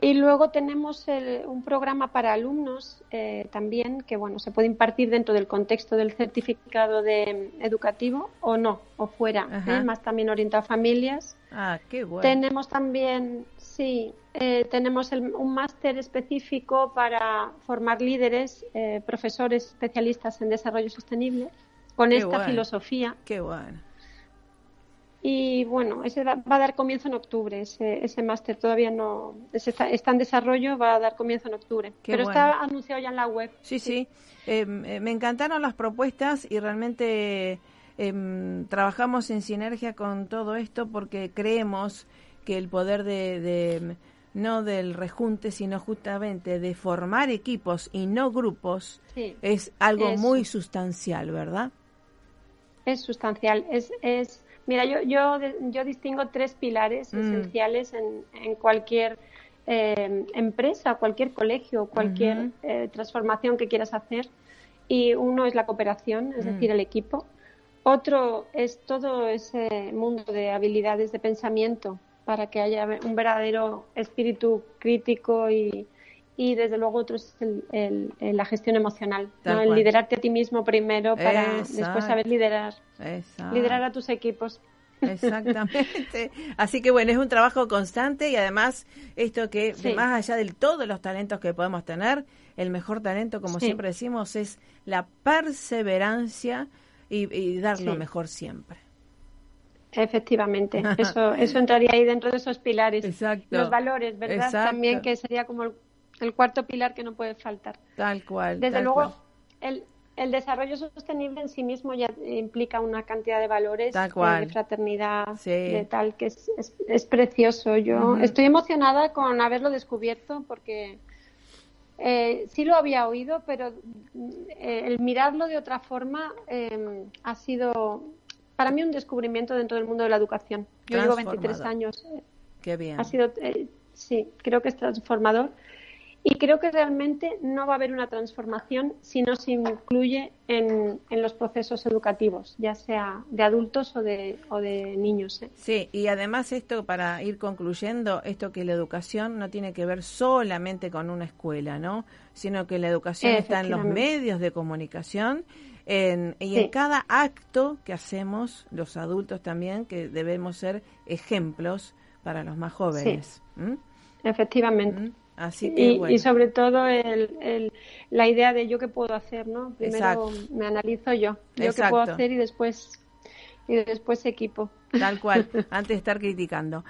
Y luego tenemos un programa para alumnos eh, también que bueno se puede impartir dentro del contexto del certificado de educativo o no o fuera, ¿eh? más también orientado a familias. Ah, qué bueno. Tenemos también sí eh, tenemos un máster específico para formar líderes, profesores especialistas en desarrollo sostenible con esta filosofía. Qué bueno. Y bueno, ese va, a dar comienzo en octubre, ese, ese máster todavía no está, en desarrollo, va a dar comienzo en octubre. pero está anunciado ya en la web. Sí, sí. Em, eh, me encantaron las propuestas y realmente em, trabajamos en sinergia con todo esto porque creemos que el poder de, no del rejunte, sino justamente de formar equipos y no grupos es algo muy sustancial, ¿verdad? Es sustancial, es, es Mira, yo, yo, yo distingo tres pilares mm. esenciales en, en cualquier eh, empresa, cualquier colegio, cualquier eh, transformación que quieras hacer. Y uno es la cooperación, es mm. decir, el equipo. Otro es todo ese mundo de habilidades de pensamiento para que haya un verdadero espíritu crítico y, y desde luego otro es el, la gestión emocional, el liderarte a ti mismo primero para después saber liderar, liderar a tus equipos. Exactamente. Así que bueno, es un trabajo constante y además esto que más allá de todos los talentos que podemos tener, el mejor talento, como siempre decimos, es la perseverancia y, dar lo mejor siempre. Efectivamente, eso, eso entraría ahí dentro de esos pilares. Los valores, ¿verdad? También que sería como el el cuarto pilar que no puede faltar. Tal cual. Desde luego, El, el desarrollo sostenible en sí mismo ya implica una cantidad de valores tal cual. de fraternidad, de tal, que es, es, precioso. Yo estoy emocionada con haberlo descubierto porque eh, sí lo había oído, pero eh, el mirarlo de otra forma em, ha sido para mí un descubrimiento dentro del mundo de la educación. Yo llevo 23 años. Qué bien. Ha sido, eh, sí, creo que es transformador y creo que realmente no va a haber una transformación si no se incluye en, los procesos educativos, ya sea de adultos o de, o de niños. ¿eh? Sí, y además esto, para ir concluyendo, esto que la educación no tiene que ver solamente con una escuela, ¿no? Sino que la educación está en los medios de comunicación en, y en cada acto que hacemos, los adultos también, que debemos ser ejemplos para los más jóvenes. Efectivamente y, sobre todo el, la idea de yo qué puedo hacer, ¿no? Primero me analizo yo, yo qué puedo hacer y después y después equipo. Tal cual, antes de estar criticando.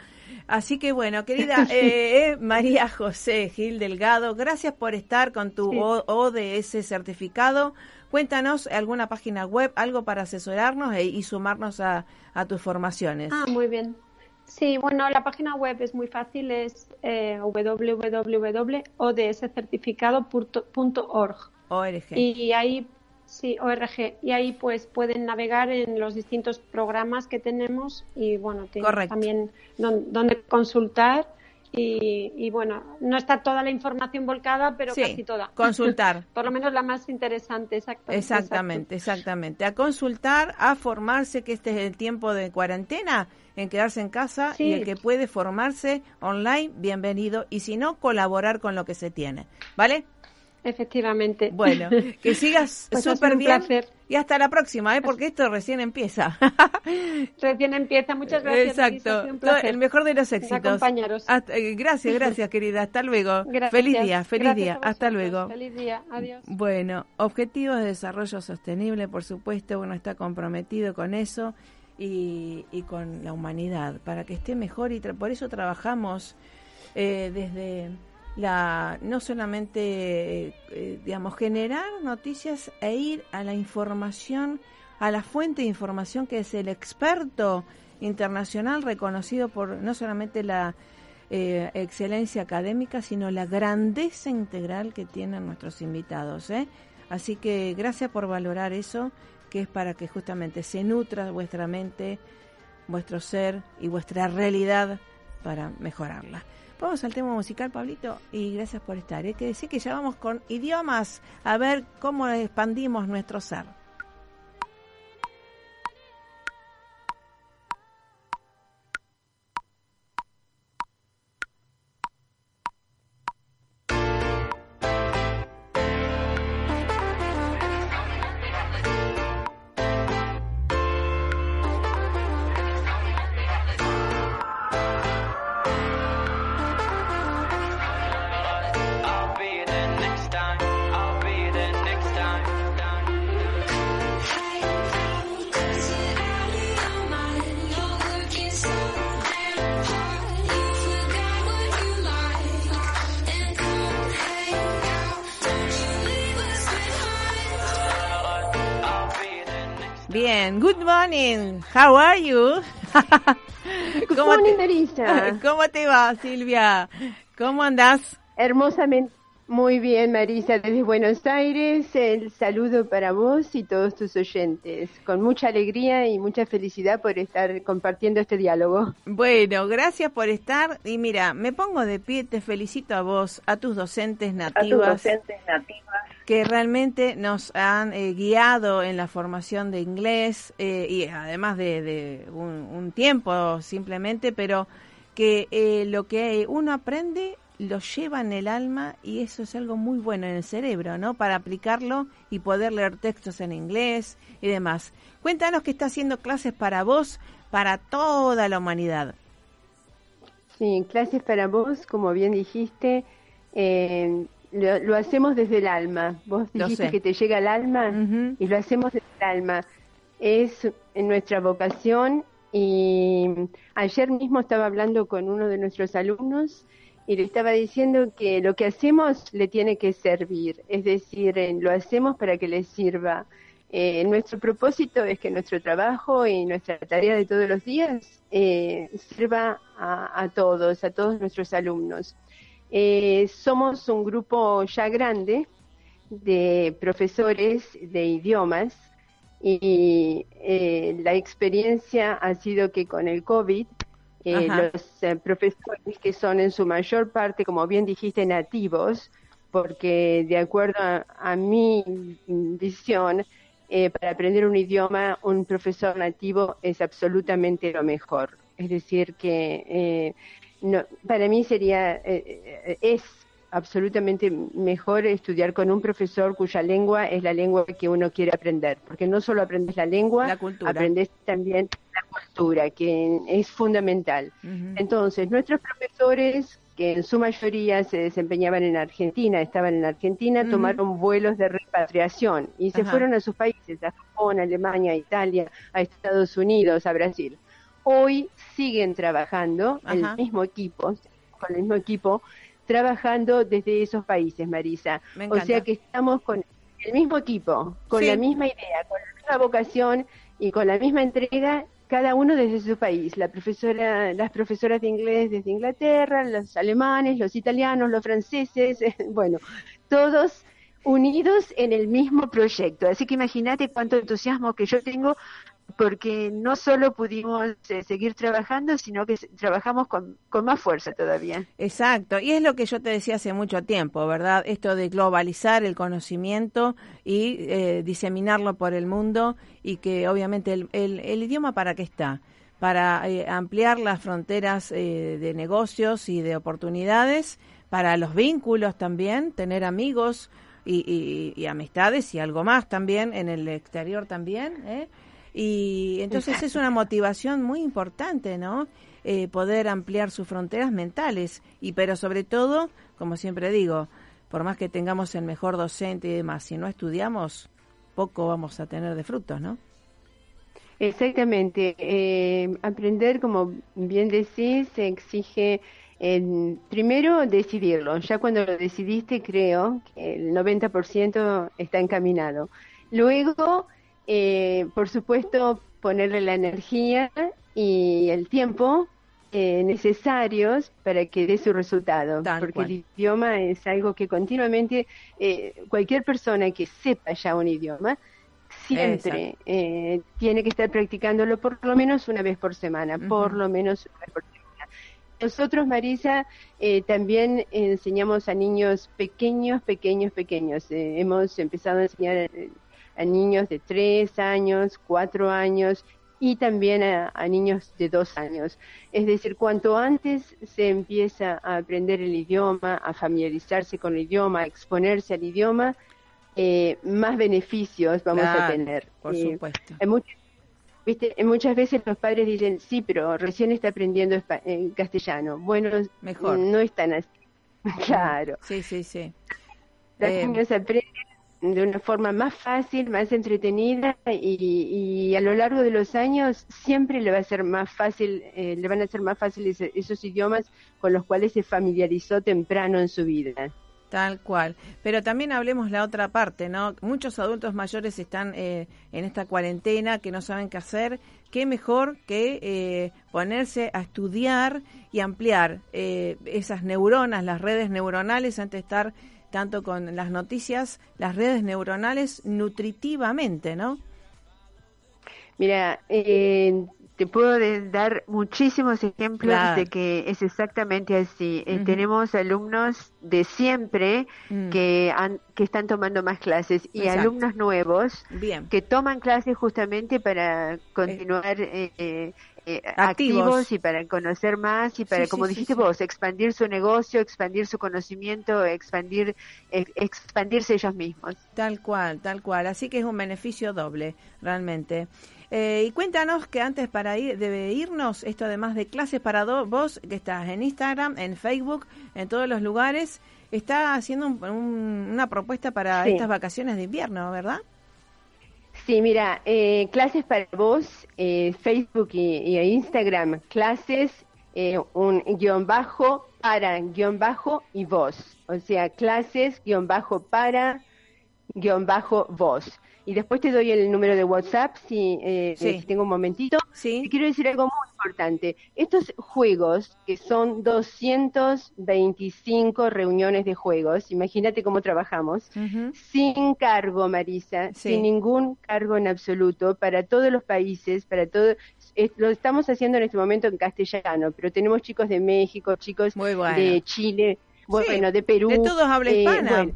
Así que bueno, querida eh, María José Gil Delgado, gracias por estar con tu ODS certificado. Cuéntanos alguna página web, algo para asesorarnos e, y sumarnos a, a tus formaciones. Ah, muy bien. Sí, bueno, la página web es muy fácil, es eh, www.odscertificado.org. ORG. Y ahí, sí, ORG. Y ahí pues pueden navegar en los distintos programas que tenemos y bueno, también donde consultar y, bueno, no está toda la información volcada, pero casi toda. Consultar. Por lo menos la más interesante, exactamente. Exactamente, exactamente. A consultar, a formarse, que este es el tiempo de cuarentena, en quedarse en casa y el que puede formarse online, bienvenido. Y si no, colaborar con lo que se tiene. ¿Vale? Efectivamente. Bueno, que sigas pues súper bien. Y hasta la próxima, ¿eh? porque esto recién empieza. recién empieza. Muchas gracias. Exacto. El mejor de los éxitos. Eh, gracias, gracias, querida. Hasta luego. Feliz día, feliz día. Hasta luego. Feliz día. Adiós. Bueno, Objetivos de Desarrollo Sostenible, por supuesto, uno está comprometido con eso y, y con la humanidad para que esté mejor y por eso trabajamos eh, desde la no solamente eh, digamos generar noticias e ir a la información a la fuente de información que es el experto internacional reconocido por no solamente la eh, excelencia académica, sino la grandeza integral que tienen nuestros invitados. ¿eh? Así que gracias por valorar eso, que es para que justamente se nutra vuestra mente, vuestro ser y vuestra realidad para mejorarla. Vamos al tema musical, Pablito, y gracias por estar. Hay que decir que ya vamos con idiomas a ver cómo expandimos nuestro ser. How are you? Good morning, Marisa. ¿Cómo te va, Silvia? ¿Cómo andas? Hermosamente. Muy bien, Marisa, desde Buenos Aires, el saludo para vos y todos tus oyentes, con mucha alegría y mucha felicidad por estar compartiendo este diálogo. Bueno, gracias por estar y mira, me pongo de pie, te felicito a vos, a tus docentes nativas. A tus docentes nativas que realmente nos han eh, guiado en la formación de inglés eh, y además de, un, tiempo simplemente, pero que eh, lo que uno aprende lo lleva en el alma y eso es algo muy bueno en el cerebro, ¿no? Para aplicarlo y poder leer textos en inglés y demás. Cuéntanos que está haciendo clases para vos, para toda la humanidad. Sí, clases para vos, como bien dijiste, lo, hacemos desde el alma. Vos dijiste que te llega al alma y lo hacemos desde el alma. Es en nuestra vocación y ayer mismo estaba hablando con uno de nuestros alumnos y le estaba diciendo que lo que hacemos le tiene que servir, es decir, eh, lo hacemos para que le sirva. Eh, nuestro propósito es que nuestro trabajo y nuestra tarea de todos los días eh, sirva a, todos, a todos nuestros alumnos. Eh, somos un grupo ya grande de profesores de idiomas y eh, la experiencia ha sido que con el COVID eh, los profesores que son en su mayor parte, como bien dijiste, nativos, porque de acuerdo a, mi visión, para aprender un idioma, un profesor nativo es absolutamente lo mejor. Es decir, que no, para mí sería, eh, eh, es absolutamente mejor estudiar con un profesor cuya lengua es la lengua que uno quiere aprender, porque no solo aprendes la lengua, aprendes también la cultura, que es fundamental. Entonces, nuestros profesores, que en su mayoría se desempeñaban en Argentina, estaban en Argentina, tomaron vuelos de repatriación y se fueron a sus países, a Japón, a Alemania, a Italia, a Estados Unidos, a Brasil hoy siguen trabajando en el mismo equipo, con el mismo equipo, trabajando desde esos países, Marisa. O sea que estamos con el mismo equipo, con la misma idea, con la misma vocación y con la misma entrega, cada uno desde su país. La profesora, las profesoras de inglés desde Inglaterra, los alemanes, los italianos, los franceses, bueno, todos unidos en el mismo proyecto. Así que imagínate cuánto entusiasmo que yo tengo porque no solo pudimos eh, seguir trabajando, sino que trabajamos con, más fuerza todavía. Exacto, y es lo que yo te decía hace mucho tiempo, ¿verdad? Esto de globalizar el conocimiento y eh, diseminarlo por el mundo y que obviamente el, el, idioma para qué está? Para eh, ampliar las fronteras de negocios y de oportunidades, para los vínculos también, tener amigos y, y amistades y algo más también en el exterior también, ¿eh? Y entonces es una motivación muy importante, ¿no? Eh, poder ampliar sus fronteras mentales. Y pero sobre todo, como siempre digo, por más que tengamos el mejor docente y demás, si no estudiamos, poco vamos a tener de frutos, ¿no? Exactamente. Eh, aprender, como bien decís, exige eh, primero decidirlo. Ya cuando lo decidiste, creo que el 90% está encaminado. Luego, eh, por supuesto, ponerle la energía y el tiempo eh, necesarios para que dé su resultado, porque el idioma es algo que continuamente eh, cualquier persona que sepa ya un idioma siempre eh, tiene que estar practicándolo por lo menos una vez por semana, por lo menos una vez por semana. Nosotros, Marisa, también enseñamos a niños pequeños, pequeños, pequeños. hemos empezado a enseñar a niños de tres años, cuatro años y también a, niños de dos años. Es decir, cuanto antes se empieza a aprender el idioma, a familiarizarse con el idioma, a exponerse al idioma, eh, más beneficios vamos a tener. Por eh, supuesto. ¿viste? Muchas veces los padres dicen, sí, pero recién está aprendiendo en castellano. Bueno, Mejor. no están así. claro. Sí, sí, sí. Los eh, niños aprenden de una forma más fácil, más entretenida y, a lo largo de los años siempre le va a ser más fácil, eh, le van a ser más fáciles esos idiomas con los cuales se familiarizó temprano en su vida. Tal cual. Pero también hablemos la otra parte, ¿no? Muchos adultos mayores están eh, en esta cuarentena que no saben qué hacer. ¿Qué mejor que eh, ponerse a estudiar y ampliar esas neuronas, las redes neuronales, antes de estar tanto con las noticias, las redes neuronales nutritivamente, ¿no? Mira, eh, te puedo dar muchísimos ejemplos de que es exactamente así. Eh, tenemos alumnos de siempre mm. que, que están tomando más clases y alumnos nuevos que toman clases justamente para continuar eh, eh, activos. y para conocer más y para, como dijiste vos, expandir su negocio, expandir su conocimiento, expandir, expandirse ellos mismos. Tal cual, tal cual. Así que es un beneficio doble, realmente. Eh, y cuéntanos que antes para ir, de irnos, esto además de clases para vos, que estás en Instagram, en Facebook, en todos los lugares, está haciendo una propuesta para estas vacaciones de invierno, ¿verdad? Sí, mira, eh, clases para vos, eh, Facebook y, Instagram, clases, eh, un guion bajo, para, guion bajo y vos. O sea, clases, guion bajo, para, guion bajo, vos. Y después te doy el número de WhatsApp si, eh, si tengo un momentito. Sí. Y quiero decir algo muy importante. Estos juegos, que son 225 reuniones de juegos, imagínate cómo trabajamos, sin cargo, Marisa, sin ningún cargo en absoluto, para todos los países, para todo, lo estamos haciendo en este momento en castellano, pero tenemos chicos de México, chicos de Chile, bueno, de Perú. De todos habla eh, hispana.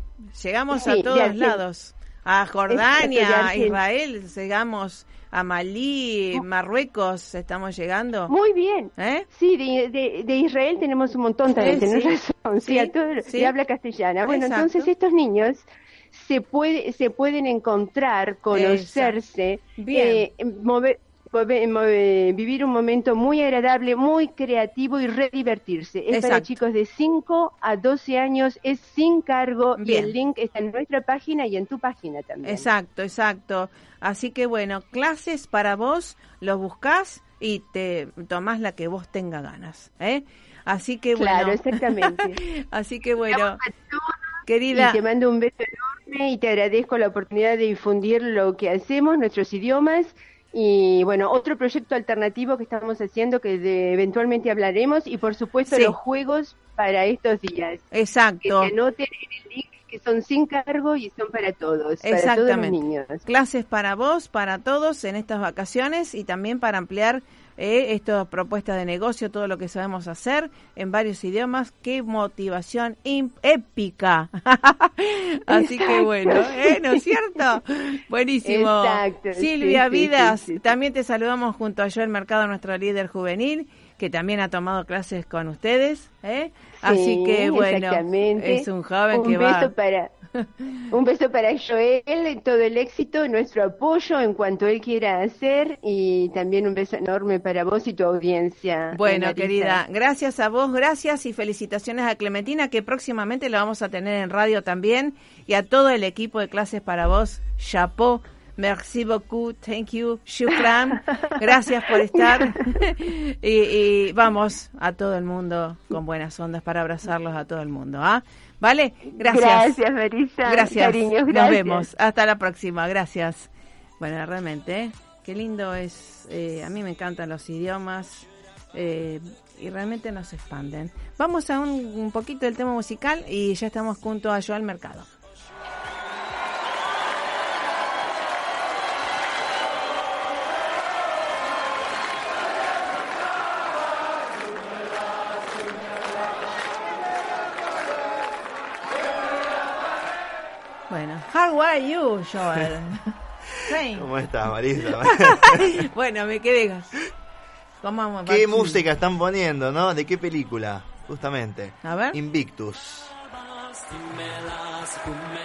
Llegamos a todos lados a Jordania, a Israel, llegamos a Malí, Marruecos, estamos llegando. Muy bien. ¿Eh? Sí, de, de, Israel tenemos un montón también, tenés razón. Sí, a todo, y habla castellana. Bueno, entonces estos niños se puede se pueden encontrar, conocerse, eh, mover vivir un momento muy agradable, muy creativo y redivertirse. Es para chicos de 5 a 12 años, es sin cargo y el link está en nuestra página y en tu página también. Exacto, exacto. Así que bueno, clases para vos, los buscás y te tomás la que vos tenga ganas. ¿eh? Así que bueno. Claro, exactamente. así que bueno. Querida. Y te mando un beso enorme y te agradezco la oportunidad de difundir lo que hacemos, nuestros idiomas y bueno, otro proyecto alternativo que estamos haciendo que eventualmente hablaremos y por supuesto los juegos para estos días. Exacto. Que se anoten en el link que son sin cargo y son para todos, Exactamente. para todos los niños. Clases para vos, para todos en estas vacaciones y también para ampliar eh, esta propuesta de negocio, todo lo que sabemos hacer en varios idiomas. Qué motivación épica. Así que bueno, ¿eh? ¿no es cierto? Buenísimo. Silvia Vidas, también te saludamos junto a Joel Mercado, nuestro líder juvenil que también ha tomado clases con ustedes. ¿eh? Así que bueno, es un joven que va... Para, un beso para Joel, todo el éxito, nuestro apoyo en cuanto él quiera hacer y también un beso enorme para vos y tu audiencia. Bueno, querida, gracias a vos, gracias y felicitaciones a Clementina que próximamente la vamos a tener en radio también y a todo el equipo de clases para vos. Chapeau. Merci beaucoup, thank you, shukran. Gracias por estar. y, vamos a todo el mundo con buenas ondas para abrazarlos a todo el mundo. ¿ah? ¿Vale? Gracias. Gracias, Marisa. Gracias. Nos vemos. Hasta la próxima. Gracias. Bueno, realmente, ¿eh? qué lindo es. Eh, a mí me encantan los idiomas eh, y realmente nos expanden. Vamos a un, un poquito del tema musical y ya estamos junto a Joel Mercado. Are you, Joel? ¿Cómo estás, Marisa? bueno, me quedé. ¿Cómo ¿Qué música están poniendo, no? ¿De qué película? Justamente. A ver. Invictus.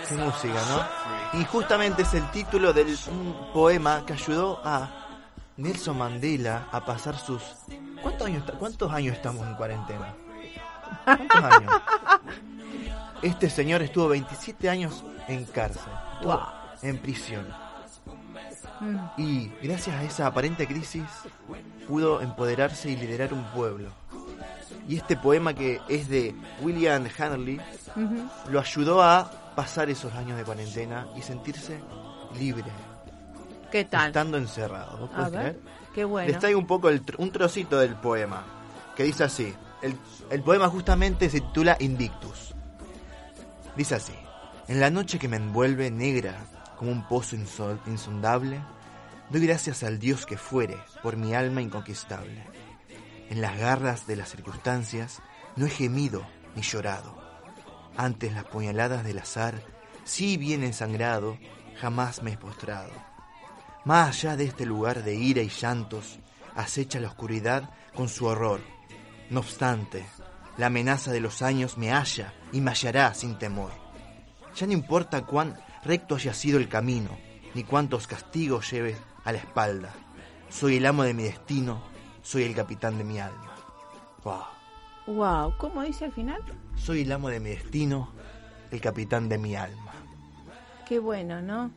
Qué música, ¿no? Y justamente es el título del un poema que ayudó a Nelson Mandela a pasar sus... ¿Cuántos años, ¿Cuántos años estamos en cuarentena? ¿Cuántos años? Este señor estuvo 27 años en cárcel, en prisión. Mm. Y gracias a esa aparente crisis pudo empoderarse y liderar un pueblo. Y este poema que es de William Hanley lo ayudó a pasar esos años de cuarentena y sentirse libre. ¿Qué tal? Estando encerrado. a ver, Qué bueno. Les traigo un poco un trocito del poema que dice así. El, poema justamente se titula Invictus. Dice así, en la noche que me envuelve negra como un pozo insondable, doy gracias al Dios que fuere por mi alma inconquistable. En las garras de las circunstancias no he gemido ni llorado. Antes las puñaladas del azar, si bien ensangrado, jamás me he postrado. Más allá de este lugar de ira y llantos, acecha la oscuridad con su horror. No obstante, la amenaza de los años me halla y me hallará sin temor. Ya no importa cuán recto haya sido el camino, ni cuántos castigos lleve a la espalda. Soy el amo de mi destino, soy el capitán de mi alma. Wow. Wow, ¿cómo dice al final? Soy el amo de mi destino, el capitán de mi alma. Qué bueno, ¿no?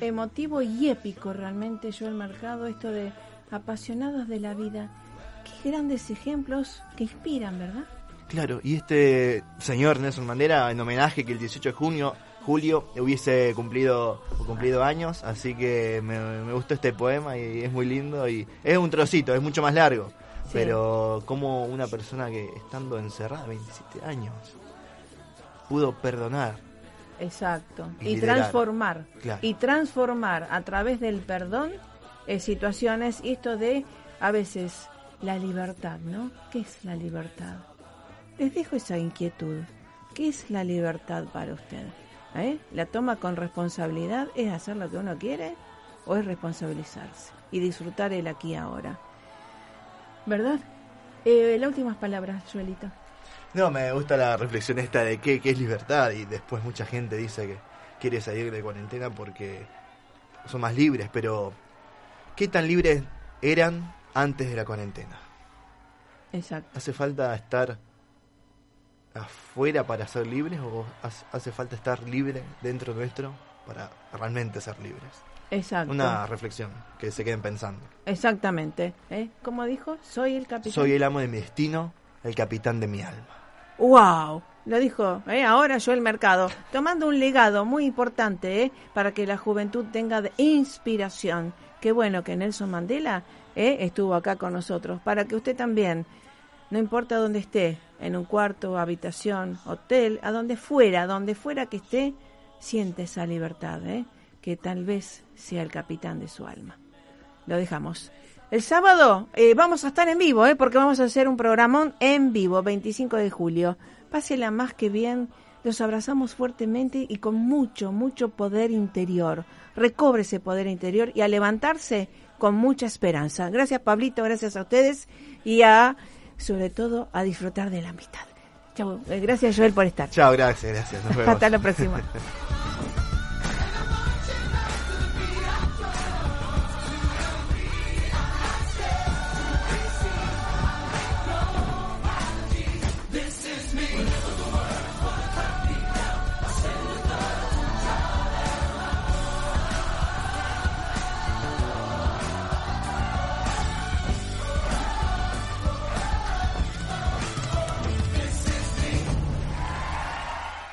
Emotivo y épico realmente yo el mercado esto de apasionados de la vida. Grandes ejemplos que inspiran, ¿verdad? Claro, y este señor Nelson Mandela, en homenaje que el 18 de junio, julio hubiese cumplido cumplido años, así que me, gustó este poema y es muy lindo y es un trocito, es mucho más largo, pero como una persona que estando encerrada 27 años pudo perdonar. Exacto, y, transformar, y transformar a través del perdón eh, situaciones, y esto de a veces la libertad, ¿no? ¿Qué es la libertad? Les dejo esa inquietud. ¿Qué es la libertad para usted? ¿Eh? ¿La toma con responsabilidad? ¿Es hacer lo que uno quiere? ¿O es responsabilizarse y disfrutar el aquí ahora? ¿Verdad? Eh, las últimas palabras, Joelito. No, me gusta la reflexión esta de qué, qué es libertad y después mucha gente dice que quiere salir de cuarentena porque son más libres, pero ¿qué tan libres eran antes de la cuarentena? Exacto. Hace falta estar afuera para ser libres o hace falta estar libre dentro nuestro para realmente ser libres? Exacto. Una reflexión que se queden pensando. Exactamente. ¿Eh? Como dijo, soy el capitán. Soy el amo de mi destino, el capitán de mi alma. ¡Wow! Lo dijo ¿eh? ahora yo el mercado, tomando un legado muy importante ¿eh? para que la juventud tenga de inspiración. Qué bueno que Nelson Mandela ¿eh? estuvo acá con nosotros, para que usted también no importa dónde esté, en un cuarto, habitación, hotel, a donde fuera, donde fuera que esté, siente esa libertad, ¿eh? que tal vez sea el capitán de su alma. Lo dejamos. El sábado eh, vamos a estar en vivo, ¿eh? porque vamos a hacer un programón en vivo, 25 de julio. Pásela más que bien, los abrazamos fuertemente y con mucho, mucho poder interior. Recobre ese poder interior y a levantarse con mucha esperanza. Gracias Pablito, gracias a ustedes y a sobre todo a disfrutar de la amistad. Chao, eh, gracias Joel por estar. Chao, gracias, gracias. Hasta la próxima.